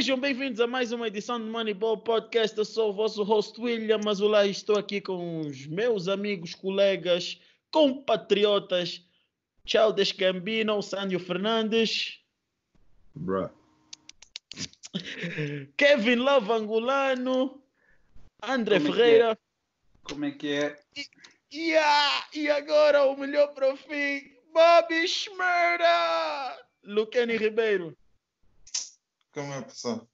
Sejam bem-vindos a mais uma edição do Moneyball Podcast. Eu sou o vosso host William Mazulay e estou aqui com os meus amigos, colegas, compatriotas. Tchau, Descambino, Sândio Fernandes. Bruh. Kevin Love Angolano. André Como é que Ferreira. Como é que é? E, ah, e agora o melhor para o fim, Bobby Schmerda. Luqueni Ribeiro. Como é, pessoal?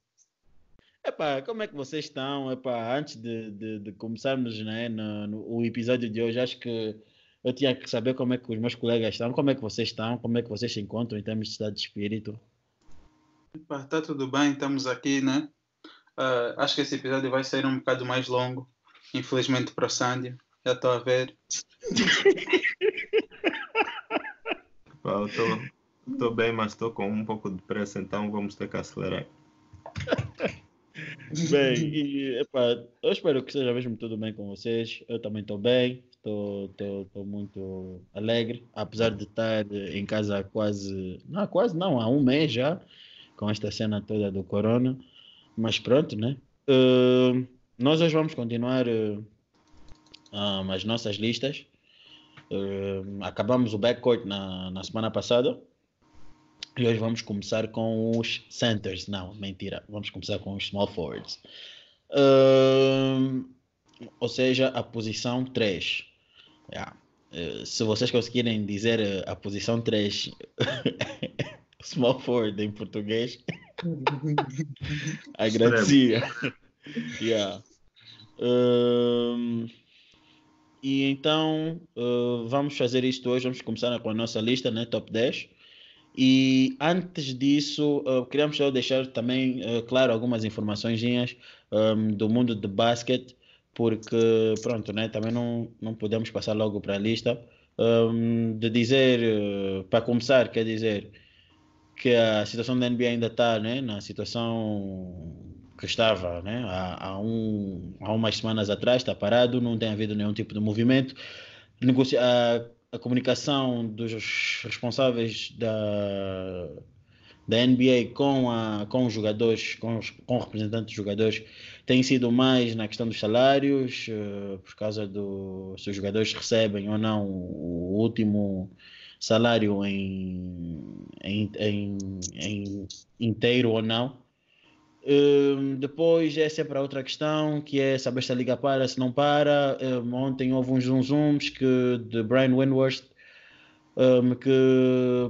Epá, como é que vocês estão? Epá, antes de, de, de começarmos né, no, no- o episódio de hoje, acho que eu tinha que saber como é que os meus colegas estão, como é que vocês estão, como é que vocês se encontram em termos de estado de espírito. Epá, tá tudo bem, estamos aqui, né? Ah, acho que esse episódio vai ser um bocado mais longo, infelizmente para Sandy. Já estou a ver. Pá, eu estou bem, mas estou com um pouco de pressa, então vamos ter que acelerar. Bem, e, epá, eu espero que esteja mesmo tudo bem com vocês. Eu também estou bem, estou muito alegre, apesar de estar em casa há quase, não, quase não, há um mês já, com esta cena toda do corona. Mas pronto, né? Uh, nós hoje vamos continuar uh, as nossas listas. Uh, acabamos o backcourt na, na semana passada. E hoje vamos começar com os centers. Não, mentira. Vamos começar com os small forwards. Uh, ou seja, a posição 3. Yeah. Uh, se vocês conseguirem dizer uh, a posição 3 small forward em português, agradecia. yeah. Um, e então uh, vamos fazer isto hoje. Vamos começar com a nossa lista, né? Top 10. E antes disso, uh, queríamos só deixar também uh, claro algumas informações um, do mundo de basquete, porque pronto, né? Também não, não podemos passar logo para a lista. Um, de dizer, uh, para começar, quer dizer que a situação da NBA ainda está né, na situação que estava né, há, há, um, há umas semanas atrás, está parado, não tem havido nenhum tipo de movimento. Negocia a, comunicação dos responsáveis da, da NBA com, a, com os jogadores, com, os, com representantes dos jogadores, tem sido mais na questão dos salários, uh, por causa do se os jogadores recebem ou não o último salário em, em, em, em inteiro ou não. Um, depois é sempre a outra questão, que é saber se a liga para, se não para. Um, ontem houve uns zoom zooms que, de Brian Windhorst um, que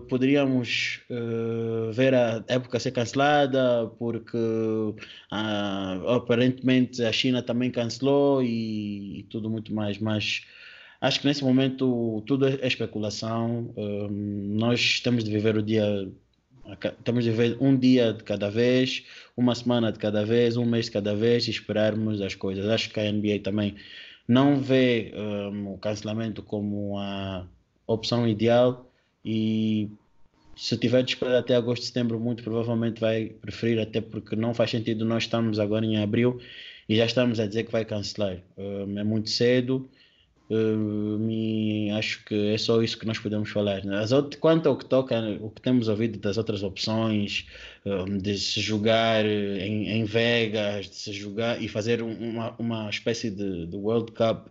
poderíamos uh, ver a época ser cancelada porque uh, aparentemente a China também cancelou e, e tudo muito mais, mas acho que nesse momento tudo é especulação. Um, nós temos de viver o dia, temos de viver um dia de cada vez, uma semana de cada vez, um mês de cada vez e esperarmos as coisas. Acho que a NBA também não vê um, o cancelamento como a opção ideal e se tiver de esperar até agosto, setembro, muito provavelmente vai preferir, até porque não faz sentido nós estamos agora em abril e já estamos a dizer que vai cancelar. Um, é muito cedo. E acho que é só isso que nós podemos falar. né? As outras, quanto ao que toca, o que temos ouvido das outras opções, um, de se jogar em, em, Vegas, de se jogar e fazer uma, uma espécie de, de World Cup,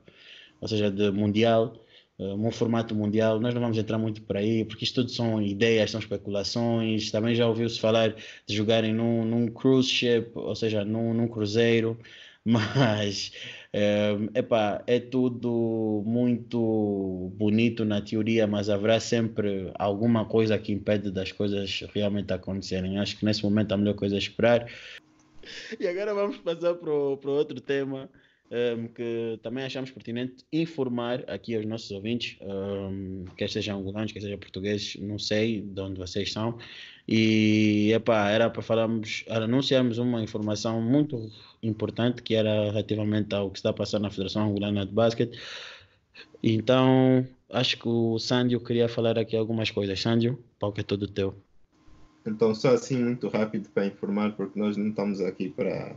ou seja, de Mundial, um formato mundial, nós não vamos entrar muito por aí, porque isto tudo são ideias, são especulações. Também já ouviu-se falar de jogarem num, num cruise ship, ou seja, num, num cruzeiro, mas é, epá, é tudo muito bonito na teoria, mas haverá sempre alguma coisa que impede das coisas realmente acontecerem. Acho que nesse momento a melhor coisa é esperar. E agora vamos passar para o outro tema um, que também achamos pertinente informar aqui aos nossos ouvintes, um, quer sejam angolanos, quer sejam portugueses, não sei de onde vocês são. E epá, era para falarmos, anunciarmos uma informação muito importante que era relativamente ao que está passando na Federação Angolana de Basquete. Então, acho que o Sândio queria falar aqui algumas coisas. Sândio, o palco é todo teu. Então, só assim, muito rápido para informar, porque nós não estamos aqui para,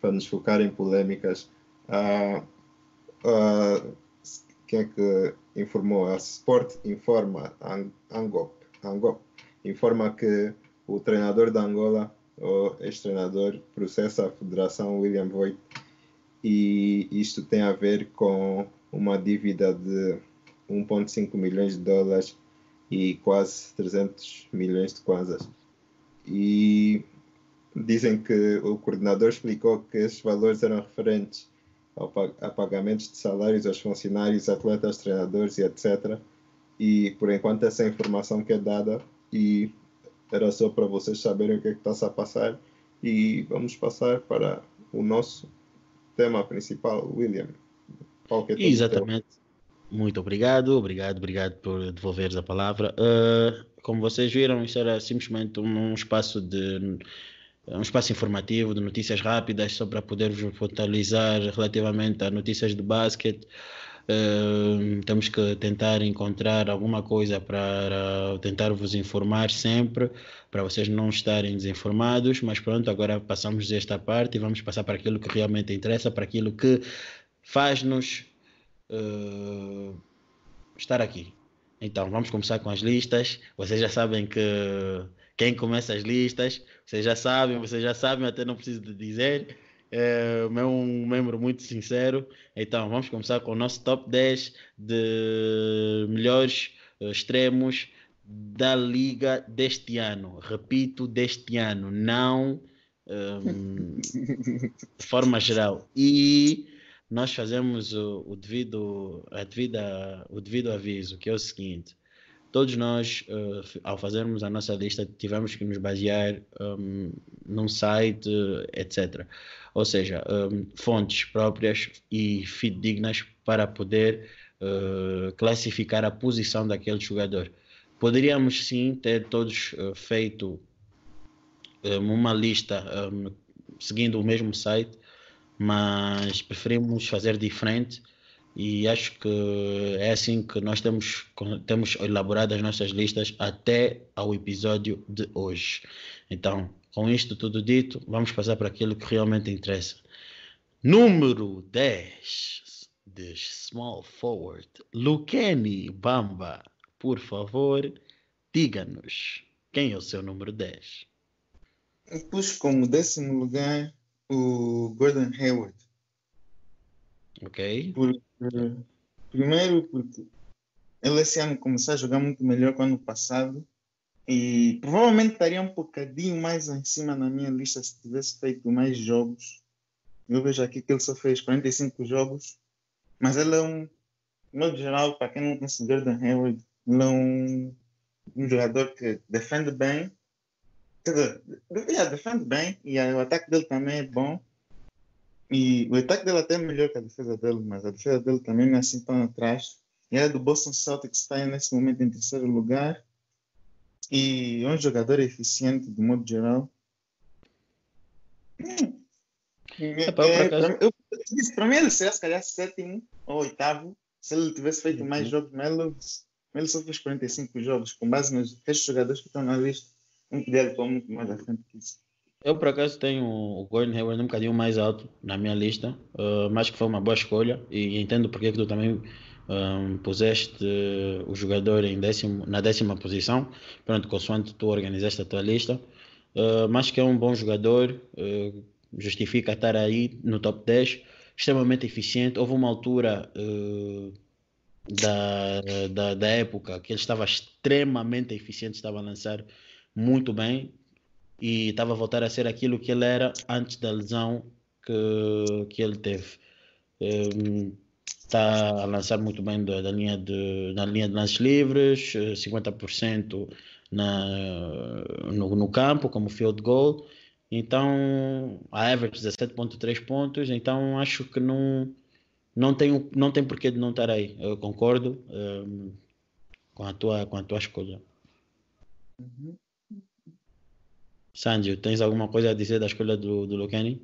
para nos focar em polêmicas. Uh, uh, quem é que informou? A Sport informa, Angop, Angop informa que o treinador da Angola o ex-treinador, processa a Federação William Voigt e isto tem a ver com uma dívida de 1,5 milhões de dólares e quase 300 milhões de kwanzas. E dizem que o coordenador explicou que esses valores eram referentes a pagamentos de salários aos funcionários, atletas, treinadores e etc. E por enquanto essa informação que é dada e era só para vocês saberem o que é está a passar e vamos passar para o nosso tema principal, William. É Exatamente. Muito obrigado, obrigado, obrigado por devolveres a palavra. Uh, como vocês viram, isso era simplesmente um, um espaço de um espaço informativo de notícias rápidas só para poder vos atualizar relativamente a notícias de basquete. Temos que tentar encontrar alguma coisa para tentar vos informar sempre, para vocês não estarem desinformados. Mas pronto, agora passamos esta parte e vamos passar para aquilo que realmente interessa, para aquilo que faz-nos uh, estar aqui. Então, vamos começar com as listas. Vocês já sabem que quem começa as listas, vocês já sabem, vocês já sabem, até não preciso de dizer. É, um membro muito sincero. Então, vamos começar com o nosso top 10 de melhores uh, extremos da liga deste ano. Repito, deste ano, não um, de forma geral. E nós fazemos o, o, devido, a devida, o devido aviso, que é o seguinte: todos nós, uh, ao fazermos a nossa lista, tivemos que nos basear um, num site, etc. Ou seja, um, fontes próprias e fidedignas para poder uh, classificar a posição daquele jogador. Poderíamos sim ter todos uh, feito um, uma lista seguindo o mesmo site, mas preferimos fazer diferente e acho que é assim que nós temos, temos elaborado as nossas listas até ao episódio de hoje. Então, com isto tudo dito, vamos passar para aquilo que realmente interessa. Número 10 de Small Forward, Luceni Bamba. Por favor, diga-nos quem é o seu número 10. Eu pus como décimo lugar o Gordon Hayward. Ok. Porque, primeiro, porque ele esse ano começou a jogar muito melhor que o ano passado e provavelmente estaria um bocadinho mais em cima na minha lista se tivesse feito mais jogos. Eu vejo aqui que ele só fez 45 jogos, mas ele é um, modo geral, para quem não conhece Gordon Hayward, ele é um, um jogador que defende bem, Quer dizer, yeah, defende bem e o ataque dele também é bom. E o ataque dele até é melhor que a defesa dele, mas a defesa dele também não é assim tão atrás. E é do Boston Celtics, está nesse momento em terceiro lugar. E é um jogador eficiente, de modo geral. Hum. É, para, é, para, mim, ele seria se calhar sétimo ou oitavo. Se ele tivesse feito uhum. mais jogos, ele, ele só fez 45 jogos, com base nos restos jogadores que estão na lista estou muito mais à frente que isso. Eu, por acaso, tenho o Gordon Hayward um bocadinho mais alto na minha lista, uh, mas que foi uma boa escolha e entendo porque que tu também um, puseste uh, o jogador em décimo, na décima posição, pronto, consoante tu organizaste a tua lista, uh, mas que é um bom jogador, uh, justifica estar aí no top 10, extremamente eficiente. Houve uma altura da, da, da época que ele estava extremamente eficiente, estava a lançar muito bem e estava a voltar a ser aquilo que ele era antes da lesão que, que ele teve. Está a lançar muito bem da, da, linha de, na linha de lances livres, 50% na, no, no campo, como field goal. Então, a average 17.3 pontos, então acho que não, não, tem, não tem porquê de não estar aí. Eu concordo um, com, a tua, com a tua escolha. Uhum. Sandy, tens alguma coisa a dizer da escolha do, do Lucani?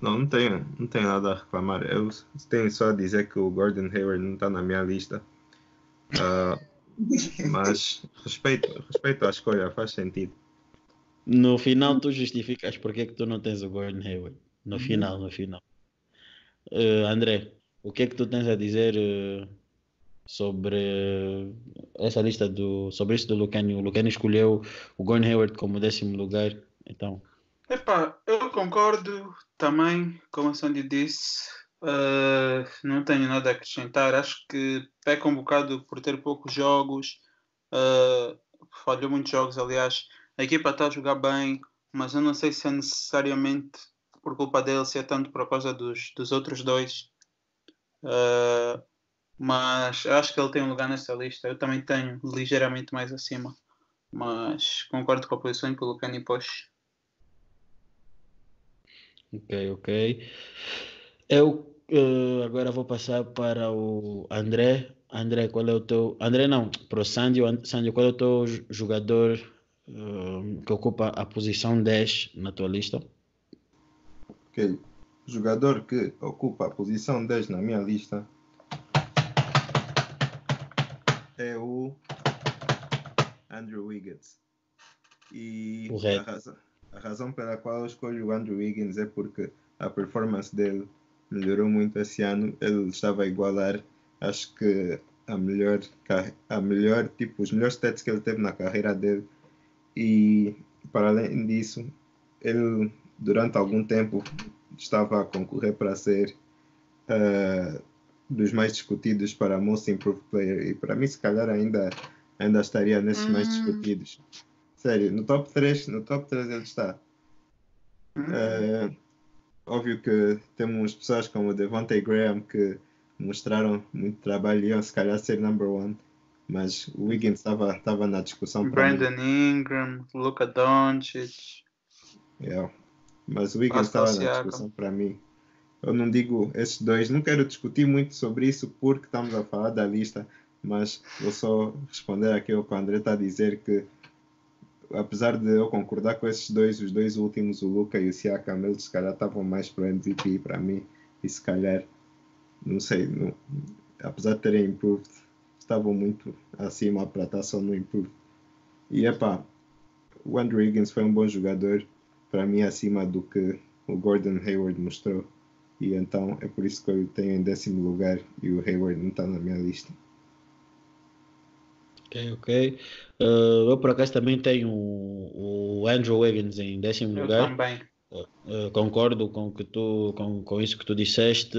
Não, não tenho, não tenho nada a reclamar. Eu tenho só a dizer que o Gordon Hayward não está na minha lista. Uh, mas respeito, respeito a escolha, faz sentido. No final tu justificas porque é que tu não tens o Gordon Hayward. No uhum. final, no final. Uh, André, o que é que tu tens a dizer uh, sobre essa lista do sobre isso do Lucani. O Lucani escolheu o Gordon Hayward como décimo lugar Então. Epá, eu concordo também, como a Sandy disse. Uh, não tenho nada a acrescentar. Acho que peca um bocado por ter poucos jogos. Uh, falhou muitos jogos, aliás. A equipa está a jogar bem, mas eu não sei se é necessariamente por culpa dele, se é tanto por causa dos, dos outros dois. Uh, mas acho que ele tem um lugar nessa lista. Eu também tenho ligeiramente mais acima. Mas concordo com a posição que o Lucani pôs. Ok, ok. Eu uh, agora vou passar para o André. André, qual é o teu. André, não, para o Sandy. Sandy, qual é o teu jogador uh, que ocupa a posição 10 na tua lista? Ok. Jogador que ocupa a posição 10 na minha lista é o Andrew Wiggins. E a razão, a razão, pela qual eu escolho o Andrew Wiggins é porque a performance dele melhorou muito esse ano. Ele estava a igualar, acho que a melhor, a melhor tipo, os melhores stats que ele teve na carreira dele. E para além disso, ele durante algum tempo estava a concorrer para ser uh, dos mais discutidos para Most Improved Player e para mim se calhar ainda ainda estaria nesses mais hum. discutidos. Sério, no top 3, no top 3 ele está. Uh, óbvio que temos pessoas como Devontae Graham que mostraram muito trabalho e iam se calhar ser number one, mas o Wiggins estava estava na discussão. Brandon Ingram, Luka Doncic. Yeah. Mas o Wiggins estava na discussão para mim. Eu não digo esses dois, não quero discutir muito sobre isso porque estamos a falar da lista, mas vou só responder aqui ao que o André está a dizer que apesar de eu concordar com esses dois, os dois últimos, o Luca e o Siakam, eles se calhar estavam mais para o MVP para mim e se calhar, não sei, não, apesar de terem improved, estavam muito acima para estar só no improved. E epá, o Andrew Higgins foi um bom jogador, para mim acima do que o Gordon Hayward mostrou. E então é por isso que eu tenho em décimo lugar e o Hayward não está na minha lista. Ok, ok. Uh, eu por acaso também tenho o, Andrew Wiggins em décimo eu lugar. Também. Uh, concordo com, que tu, com, com isso que tu disseste.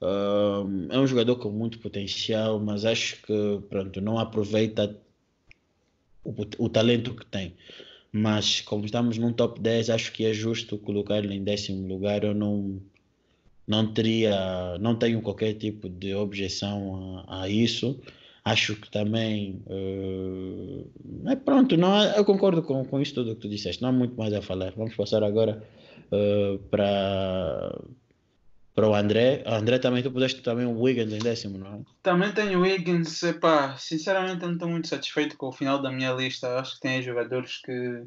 Uh, é um jogador com muito potencial, mas acho que pronto, não aproveita o, o talento que tem. Mas como estamos num top 10, acho que é justo colocar-lhe em décimo lugar. Eu não, não teria, não tenho qualquer tipo de objeção a, a isso. Acho que também uh, é pronto, não, eu concordo com, com isso tudo que tu disseste, não há muito mais a falar. Vamos passar agora uh, para para o André. André também, tu pudeste também o Wiggins em décimo, não é? Também tenho o Wiggins, epá, sinceramente não estou muito satisfeito com o final da minha lista. Acho que tem jogadores que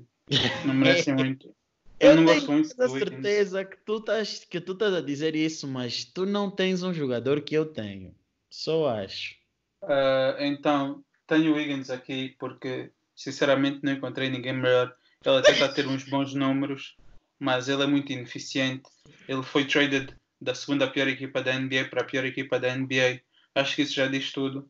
não merecem muito. Eu, eu não gosto muito do certeza que tu, estás, que tu estás a dizer isso, mas tu não tens um jogador que eu tenho. Só acho. Uh, então, tenho o Wiggins aqui porque, sinceramente, não encontrei ninguém melhor. Ele até está a ter uns bons números, mas ele é muito ineficiente. Ele foi traded da segunda pior equipa da NBA para a pior equipa da NBA. Acho que isso já diz tudo.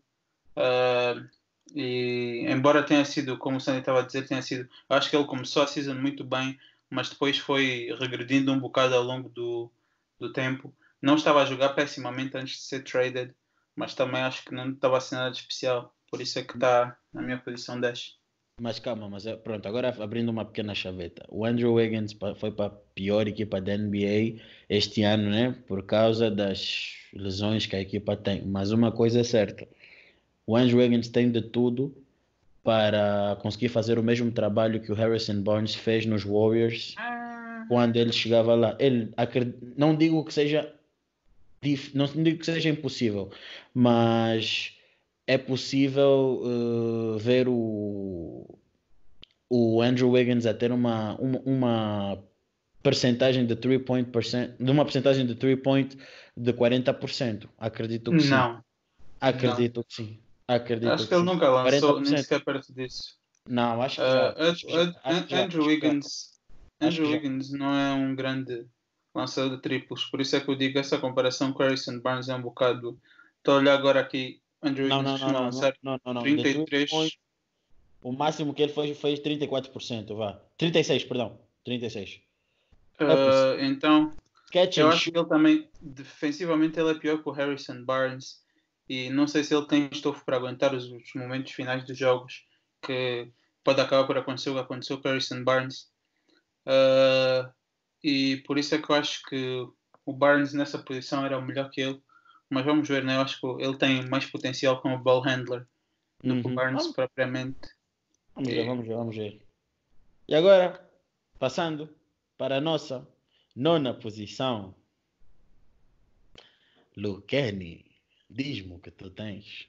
Uh, e embora tenha sido, como o Sandy estava a dizer, tenha sido, acho que ele começou a season muito bem, mas depois foi regredindo um bocado ao longo do, do tempo. Não estava a jogar pessimamente antes de ser traded, mas também acho que não estava a ser nada de especial. Por isso é que está na minha posição 10. Mas calma, mas é, pronto, agora abrindo uma pequena chaveta. O Andrew Wiggins foi para a pior equipa da NBA este ano, né? Por causa das lesões que a equipa tem. Mas uma coisa é certa: o Andrew Wiggins tem de tudo para conseguir fazer o mesmo trabalho que o Harrison Barnes fez nos Warriors ah. quando ele chegava lá. Ele, não digo que seja não digo que seja impossível, mas é possível uh, ver o, o Andrew Wiggins a ter uma, uma, uma percentagem de 3 point percent, de uma percentagem de 3 point de 40%. Acredito que sim. Não. Acredito não. que sim. Acredito acho que, que ele sim. nunca lançou, 40%. nem sequer perto disso. Não, acho que, uh, acho que Andrew Wiggins, Andrew Wiggins não é um grande lançador de triplos, por isso é que eu digo essa comparação com Harrison Barnes é um bocado. Estou a olhar agora aqui Andrew não, não, não, não, não, não, não, 33. O máximo que ele fez foi 34%, vá. 36, perdão. 36. Uh, então, Catch eu acho que ele também, defensivamente, ele é pior que o Harrison Barnes. E não sei se ele tem estofo para aguentar os, os momentos finais dos jogos, que pode acabar por acontecer o que aconteceu com o Harrison Barnes. Uh, e por isso é que eu acho que o Barnes nessa posição era o melhor que ele. Mas vamos ver, né? Eu acho que ele tem mais potencial como ball handler do que o Uhum. Barnes Vamos- propriamente. Vamos É. ver, vamos ver, vamos ver. E agora, passando para a nossa nona posição. Luqueni, diz-me o que tu tens.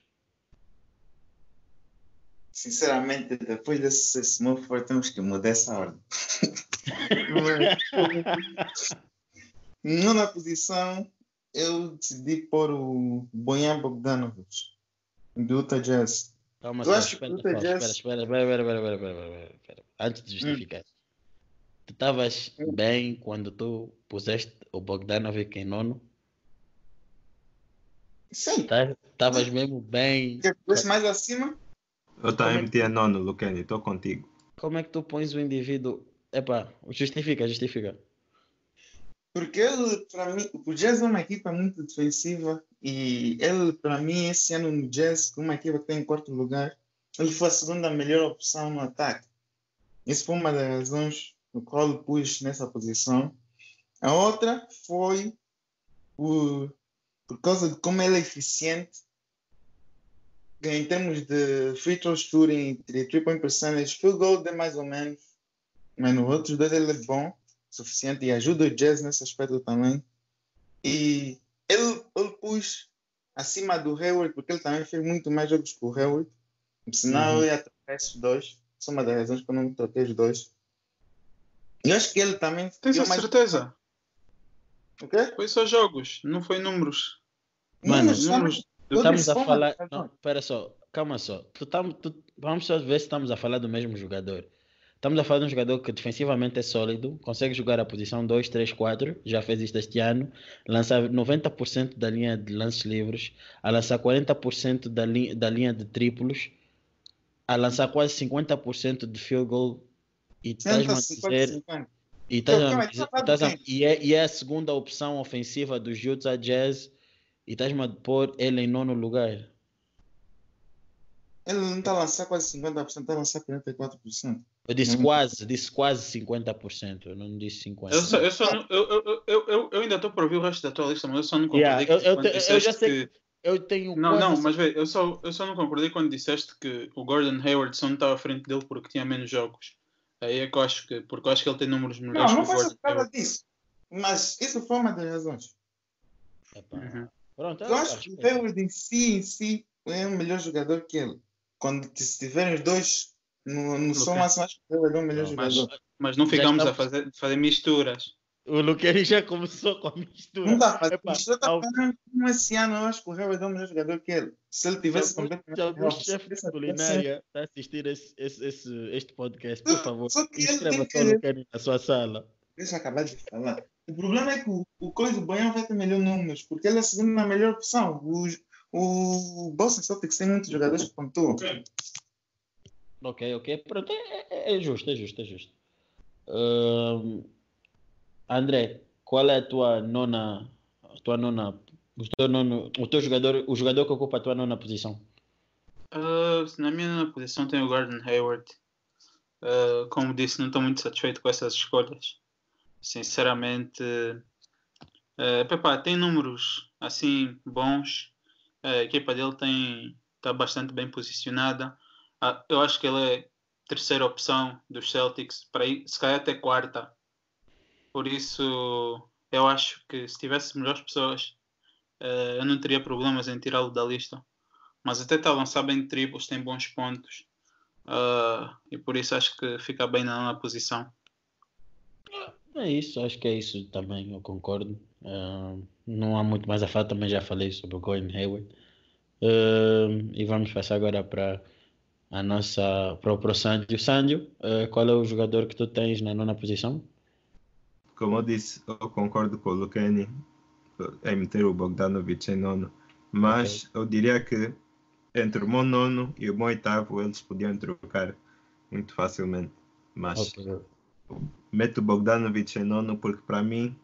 Sinceramente, depois desse small four, temos que mudar essa ordem. Nona posição, eu decidi pôr o Bojan Bogdanovic, do Utah Jazz. Calma Eu acho que espera, Utah espera, espera, Jazz- espera, espera, espera, espera, espera, espera, espera. Antes de justificar. Tu estavas bem quando tu puseste o Bogdanovic em nono? Sim, Estavas mesmo bem. quer que mais acima? Eu também meti a nono, Luqueni, estou contigo. Como é que tu pões o indivíduo? Epá, justifica, justifica. Porque ele, para mim, o Jazz é uma equipa muito defensiva e ele, para mim, esse ano no Jazz, com uma equipa que está em quarto lugar, ele foi a segunda melhor opção no ataque. Isso foi uma das razões no qual eu pus nessa posição. A outra foi por, por causa de como ele é eficiente em termos de free throw shooting, de three point percentage, field goal é mais ou menos, mas nos outros dois ele é bom suficiente e ajuda o Jazz nesse aspecto também. E ele, ele pus acima do Hayward, porque ele também fez muito mais jogos que o Hayward. Senão Uhum. eu ia trocar esses dois. Essa é uma das razões que eu não troquei os dois. E acho que ele também. Tens a mais- certeza? O quê? Foi só jogos, não foi números. Mano, Números números- Estamos a falar. Não, pera só, calma só. Tu tam, tu, vamos só ver se estamos a falar do mesmo jogador. Estamos a falar de um jogador que defensivamente é sólido, consegue jogar a posição 2, 3, 4, já fez isto este ano, lançar 90% da linha de lances livres, a lançar 40% da, li, da linha de triplos, a lançar quase 50% de field goal. E estás-me a 50, dizer 50. e, estás a dizer- a- calma. e é, e é a segunda opção ofensiva dos Utah Jazz e estás-me a pôr ele em nono lugar. Ele não está a lançar quase 50%, está a lançar 44%. Eu disse quase, disse quase 50%, eu não disse 50%. Eu, só, eu, só não- eu, eu, eu, eu, ainda estou para ouvir o resto da tua lista, mas eu só não concordei Yeah, que eu- eu quando te- eu disseste já sei que... Eu tenho Não, quase não, mas vê, eu só, eu só não concordei quando disseste que o Gordon Hayward só não estava à frente dele porque tinha menos jogos. Aí é que eu acho que, porque eu acho que ele tem números melhores Não, não que o foi só Gordon por causa Hayward. disso. Mas isso foi uma das razões. Epá, Uhum. Pronto, Eu acho que o Hayward em si, em si, é um melhor jogador que ele. Quando t- estiverem os dois no, no som acho que o Hayward é um melhor Não, Mas, jogador. mas não Já ficamos a fazer, fazer misturas. O Luqueri já começou com a mistura. Não dá para Epá, Isto está ao- esse ano, eu acho que o Hayward é um melhor jogador que ele. Se ele tivesse Se completamente. se algum healthy, chefe de culinária está a assistir esse, esse, esse- este podcast, por favor, Só que ele só que- o Luqueri na sua sala. Deixa eu acabar de falar. O problema é que o, o Coisa do Boião vai ter melhor números, porque ele é a segunda melhor opção. O, o Boston Celtics tem muitos jogadores que pontuam. Ok, ok. Pronto, é, é- é justo, é justo, é justo. Ahn, André, qual é a tua nona, a tua nona, o teu nono, o teu jogador, o jogador que ocupa a tua nona posição? Ah, na minha nona posição tem o Gordon Hayward. Ah, como disse, não estou muito satisfeito com essas escolhas. Sinceramente, Pepa, tem números assim bons. A equipa dele tem está bastante bem posicionada. Ah, eu acho que ele é terceira opção dos Celtics para ir, se calhar até quarta. Por isso, eu acho que se tivesse melhores pessoas, ah, eu não teria problemas em tirá-lo da lista mas até está a lançar bem triplos, tem bons pontos. Ah, e por isso acho que fica bem na nona posição. É isso, acho que é isso também, eu concordo. Ahn, não há muito mais a falar, também já falei sobre o Gordon Hayward. Ahn, e vamos passar agora para a nossa para o pro Sandio. Sandio, ah, qual é o jogador que tu tens na nona posição? Como eu disse, eu concordo com o Luqueni em meter o Bogdanovic em nono. Mas eu diria que entre o meu nono e o meu oitavo eles podiam trocar muito facilmente. Mas Ok. Meto Bogdanovic em nono porque para mim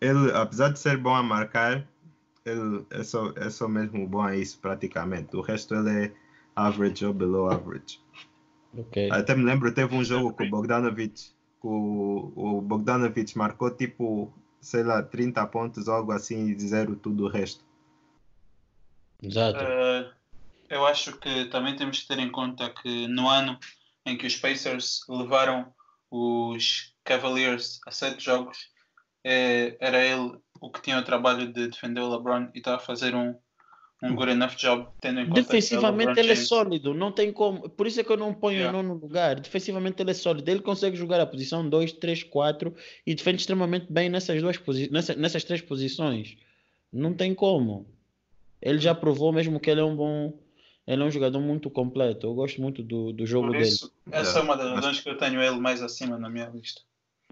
ele, apesar de ser bom a marcar, ele é só, é só mesmo bom a isso praticamente. O resto ele é average ou below average. Ok. Até me lembro, teve um jogo com o Bogdanovic, que o, o Bogdanovic marcou tipo, sei lá, 30 pontos, algo assim, e zero tudo o resto. Exato. Eh, eu acho que também temos que ter em conta que no ano em que os Pacers levaram os Cavaliers a sete jogos, eh, era ele o que tinha o trabalho de defender o LeBron e estava a fazer um, um good enough job, tendo em conta é o Defensivamente ele é sólido, não tem como. Por isso é que eu não ponho Yeah. em nono lugar. Defensivamente ele é sólido. Ele consegue jogar a posição 2, 3, 4 e defende extremamente bem nessas duas posi nessa, nessas três posições. Não tem como. Ele já provou mesmo que ele é um bom. Ele é um jogador muito completo. Eu gosto muito do, do jogo Por dele. isso, essa é uma das razões que eu tenho ele mais acima na minha lista.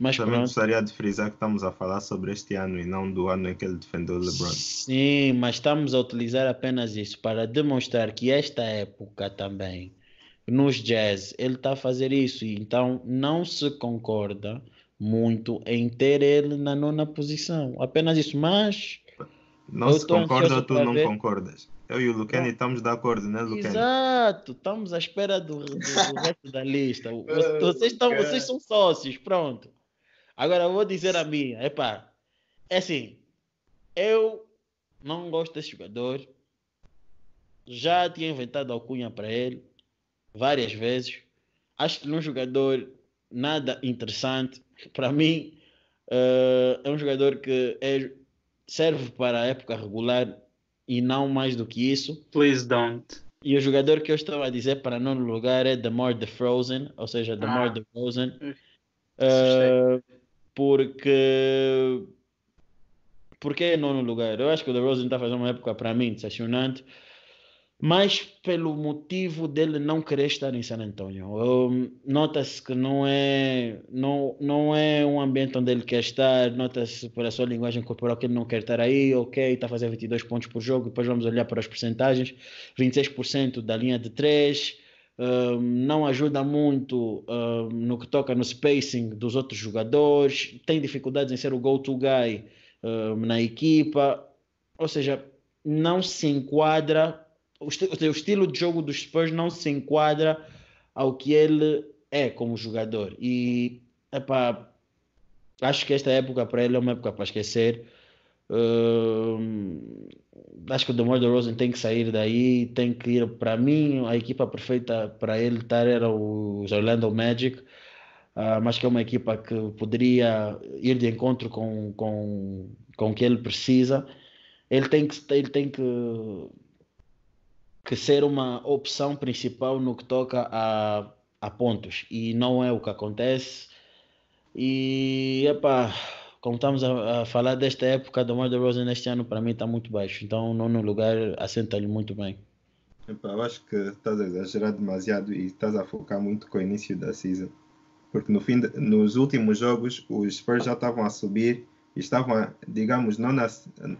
Mas Também pronto. gostaria de frisar que estamos a falar sobre este ano e não do ano em que ele defendeu o LeBron. Sim, mas estamos a utilizar apenas isso para demonstrar que esta época também, nos jazz, ele está a fazer isso. E Então não se concorda muito em ter ele na nona posição. Apenas isso. Mas, Não se concorda ou tu não ver. concordas? Eu e o Lucani Não. estamos de acordo, né, Lucani? exato, estamos à espera do, do- do resto da lista. Vocês, vocês são sócios, pronto. Agora eu vou dizer a minha. Epá, é assim, eu não gosto desse jogador. Já tinha inventado alcunha para ele várias vezes. Acho que ele é um jogador nada interessante. Para mim, eh, é um jogador que é- serve para a época regular e não mais do que isso. Please don't. E o jogador que eu estava a dizer para nono lugar é DeMar DeFrozen, ou seja, DeMar Ah. DeRozan. Ui, Eh, porque porque é nono lugar? Eu acho que o DeRozan está fazendo uma época para mim decepcionante, mas pelo motivo dele não querer estar em San Antonio. Um, Nota-se que não é, não, não é um ambiente onde ele quer estar, nota-se pela sua linguagem corporal que ele não quer estar aí, ok, está a fazer 22 pontos por jogo, depois vamos olhar para as percentagens, 26% da linha de 3, um, não ajuda muito um, no que toca no spacing dos outros jogadores, tem dificuldades em ser o go-to guy um, na equipa, ou seja, não se enquadra, o, o estilo de jogo dos Spurs não se enquadra ao que ele é como jogador. E epá, acho que esta época para ele é uma época para esquecer. Um, acho que o DeMar DeRozan tem que sair daí, tem que ir para mim, a equipa perfeita para ele estar era os Orlando Magic, ah, mas que é uma equipa que poderia ir de encontro com, com, com o que ele precisa. Ele tem que, ele tem que, que ser uma opção principal no que toca a, a pontos, e não é o que acontece. E, epá, como estamos a, a falar desta época, do DeMar DeRozan neste ano para mim está muito baixo, então nono lugar assenta-lhe muito bem. Eu acho que estás a exagerar demasiado e estás a focar muito com o início da season. Porque no fim de- nos últimos jogos os Spurs já estavam a subir estavam, digamos, nona,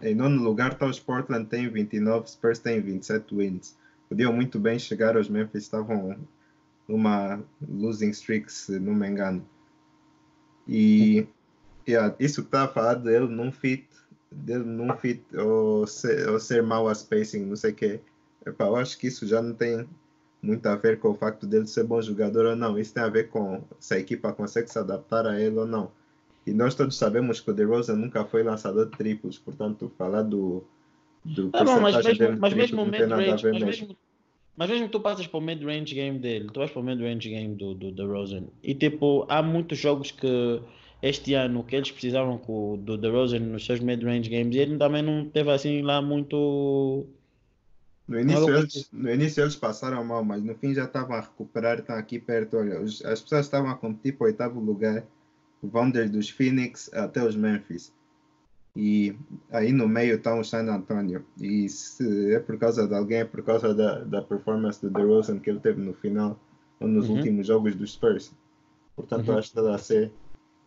em nono lugar os Portland tem 29, Spurs tem 27 wins. Podiam muito bem chegar aos Memphis, estavam numa losing streak, se não me engano. E yeah, isso que estava a falar dele não fit, dele não fit ou ser, ou ser mau a spacing, não sei o quê. Eu acho que isso já não tem muito a ver com o facto dele ser bom jogador ou não. Isso tem a ver com se a equipa consegue se adaptar a ele ou não. E nós todos sabemos que o DeRozan nunca foi lançador de triplos, portanto, falar do, do Tá bom, mas mesmo, mas mesmo o mid-range, mas mesmo. mas mesmo tu passas para o mid-range game dele, tu vais para o mid-range game do, do, Rosen. E tipo, há muitos jogos que este ano que eles precisavam com, do DeRozan nos seus mid-range games e ele também não teve assim lá muito. No início, eles, no início eles passaram mal, mas no fim já estavam a recuperar, estão aqui perto. Olha, as pessoas estavam a competir para o oitavo lugar, vão desde os Phoenix até os Memphis. E aí no meio estão os San Antonio. E se é por causa de alguém, é por causa da, da performance do DeRozan que ele teve no final ou nos Uhum. últimos jogos dos Spurs. Portanto, Uhum. acho que está a ser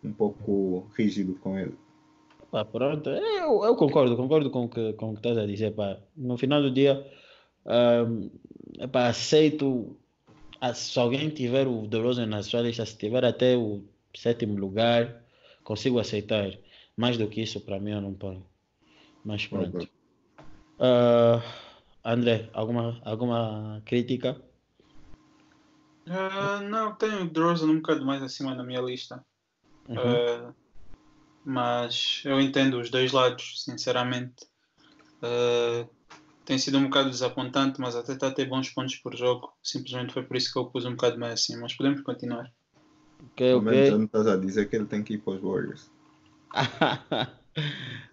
um pouco rígido com ele. Pá, pronto, eu, eu concordo, concordo com o que, com o que estás a dizer. Pá. No final do dia, ahm, epá, aceito. ah, Se alguém tiver o DeRozan na sua lista, se tiver até o sétimo lugar, consigo aceitar. Mais do que isso, para mim, eu não ponho. Mas pronto. Ok. Ah, André, alguma, alguma crítica? Ah, não, tenho o DeRozan um bocado mais acima na minha lista. Uhum. Ah, mas eu entendo os dois lados, sinceramente. Ah, tem sido um bocado desapontante, mas até está a ter bons pontos por jogo. Simplesmente foi por isso que eu pus um bocado mais acima. Mas podemos continuar. Ok, ok. já não estás a dizer que ele tem que ir para os Warriors.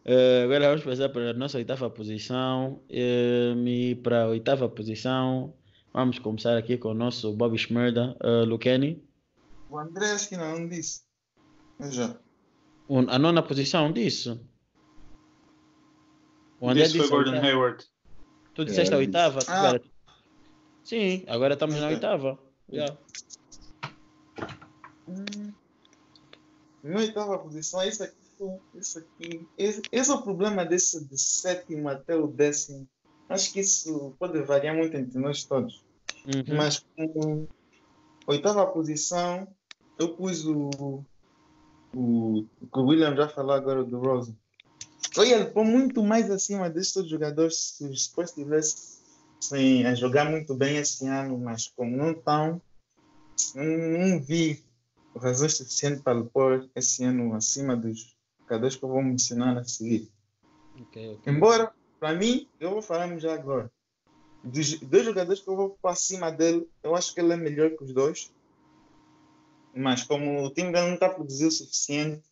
Eh, agora vamos passar para a nossa oitava posição. Eh, e para a oitava posição, vamos começar aqui com o nosso Bobby Schmerda, uh, Lucani. O André acho que não disse. Eu já. O- A nona posição disso. O André Disse foi disse a Gordon. Hayward. Tu disseste a É, oitava? Ah. Sim, agora estamos na oitava. Já. Hum. Oitava posição, esse aqui, esse aqui. Esse, esse é o problema desse de sétimo até o décimo. Acho que isso pode variar muito entre nós todos. Uhum. Mas como oitava posição, eu pus o, o, o que o William já falou agora do Rosa. Eu ia pôr muito mais acima destes outros jogadores se os Spurs tivessem a jogar muito bem esse ano, mas como não estão, não, não vi razões suficientes para pôr esse ano acima dos jogadores que eu vou mencionar a seguir. Ok, ok. Embora, para mim, eu vou falar já agora. Dos dois jogadores que eu vou para cima dele, eu acho que ele é melhor que os dois. Mas como o time dele não está a produzir o suficiente,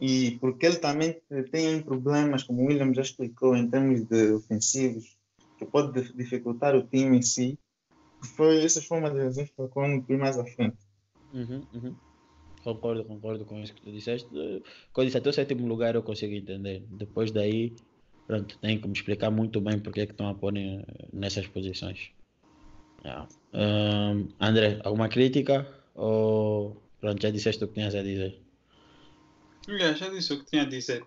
e porque ele também tem problemas, como o William já explicou, em termos de ofensivos, que pode dif- dificultar o time em si, foi, essas foram uma das razões que eu vou mais à frente. Uhum, uhum. Concordo, concordo com isso que tu disseste. Eh, Quando disse até o sétimo lugar eu consigo entender. Depois daí, pronto, tem que me explicar muito bem porque é que estão a pôr em- nessas posições. Yeah. Ahn, André, alguma crítica? Ou pronto, já disseste o que tinhas a dizer? Yeah, já disse o que tinha a dizer.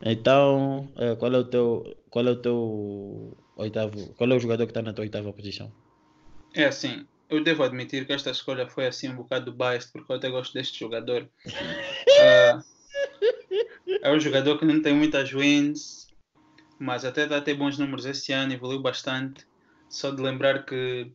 Então, eh, qual é o teu, qual é o teu oitavo, qual é o jogador que está na tua oitava posição? É assim, eu devo admitir que esta escolha foi assim um bocado biased, porque eu até gosto deste jogador. Ah, é um jogador que não tem muitas wins, mas até está a ter bons números este ano, evoluiu bastante. Só de lembrar que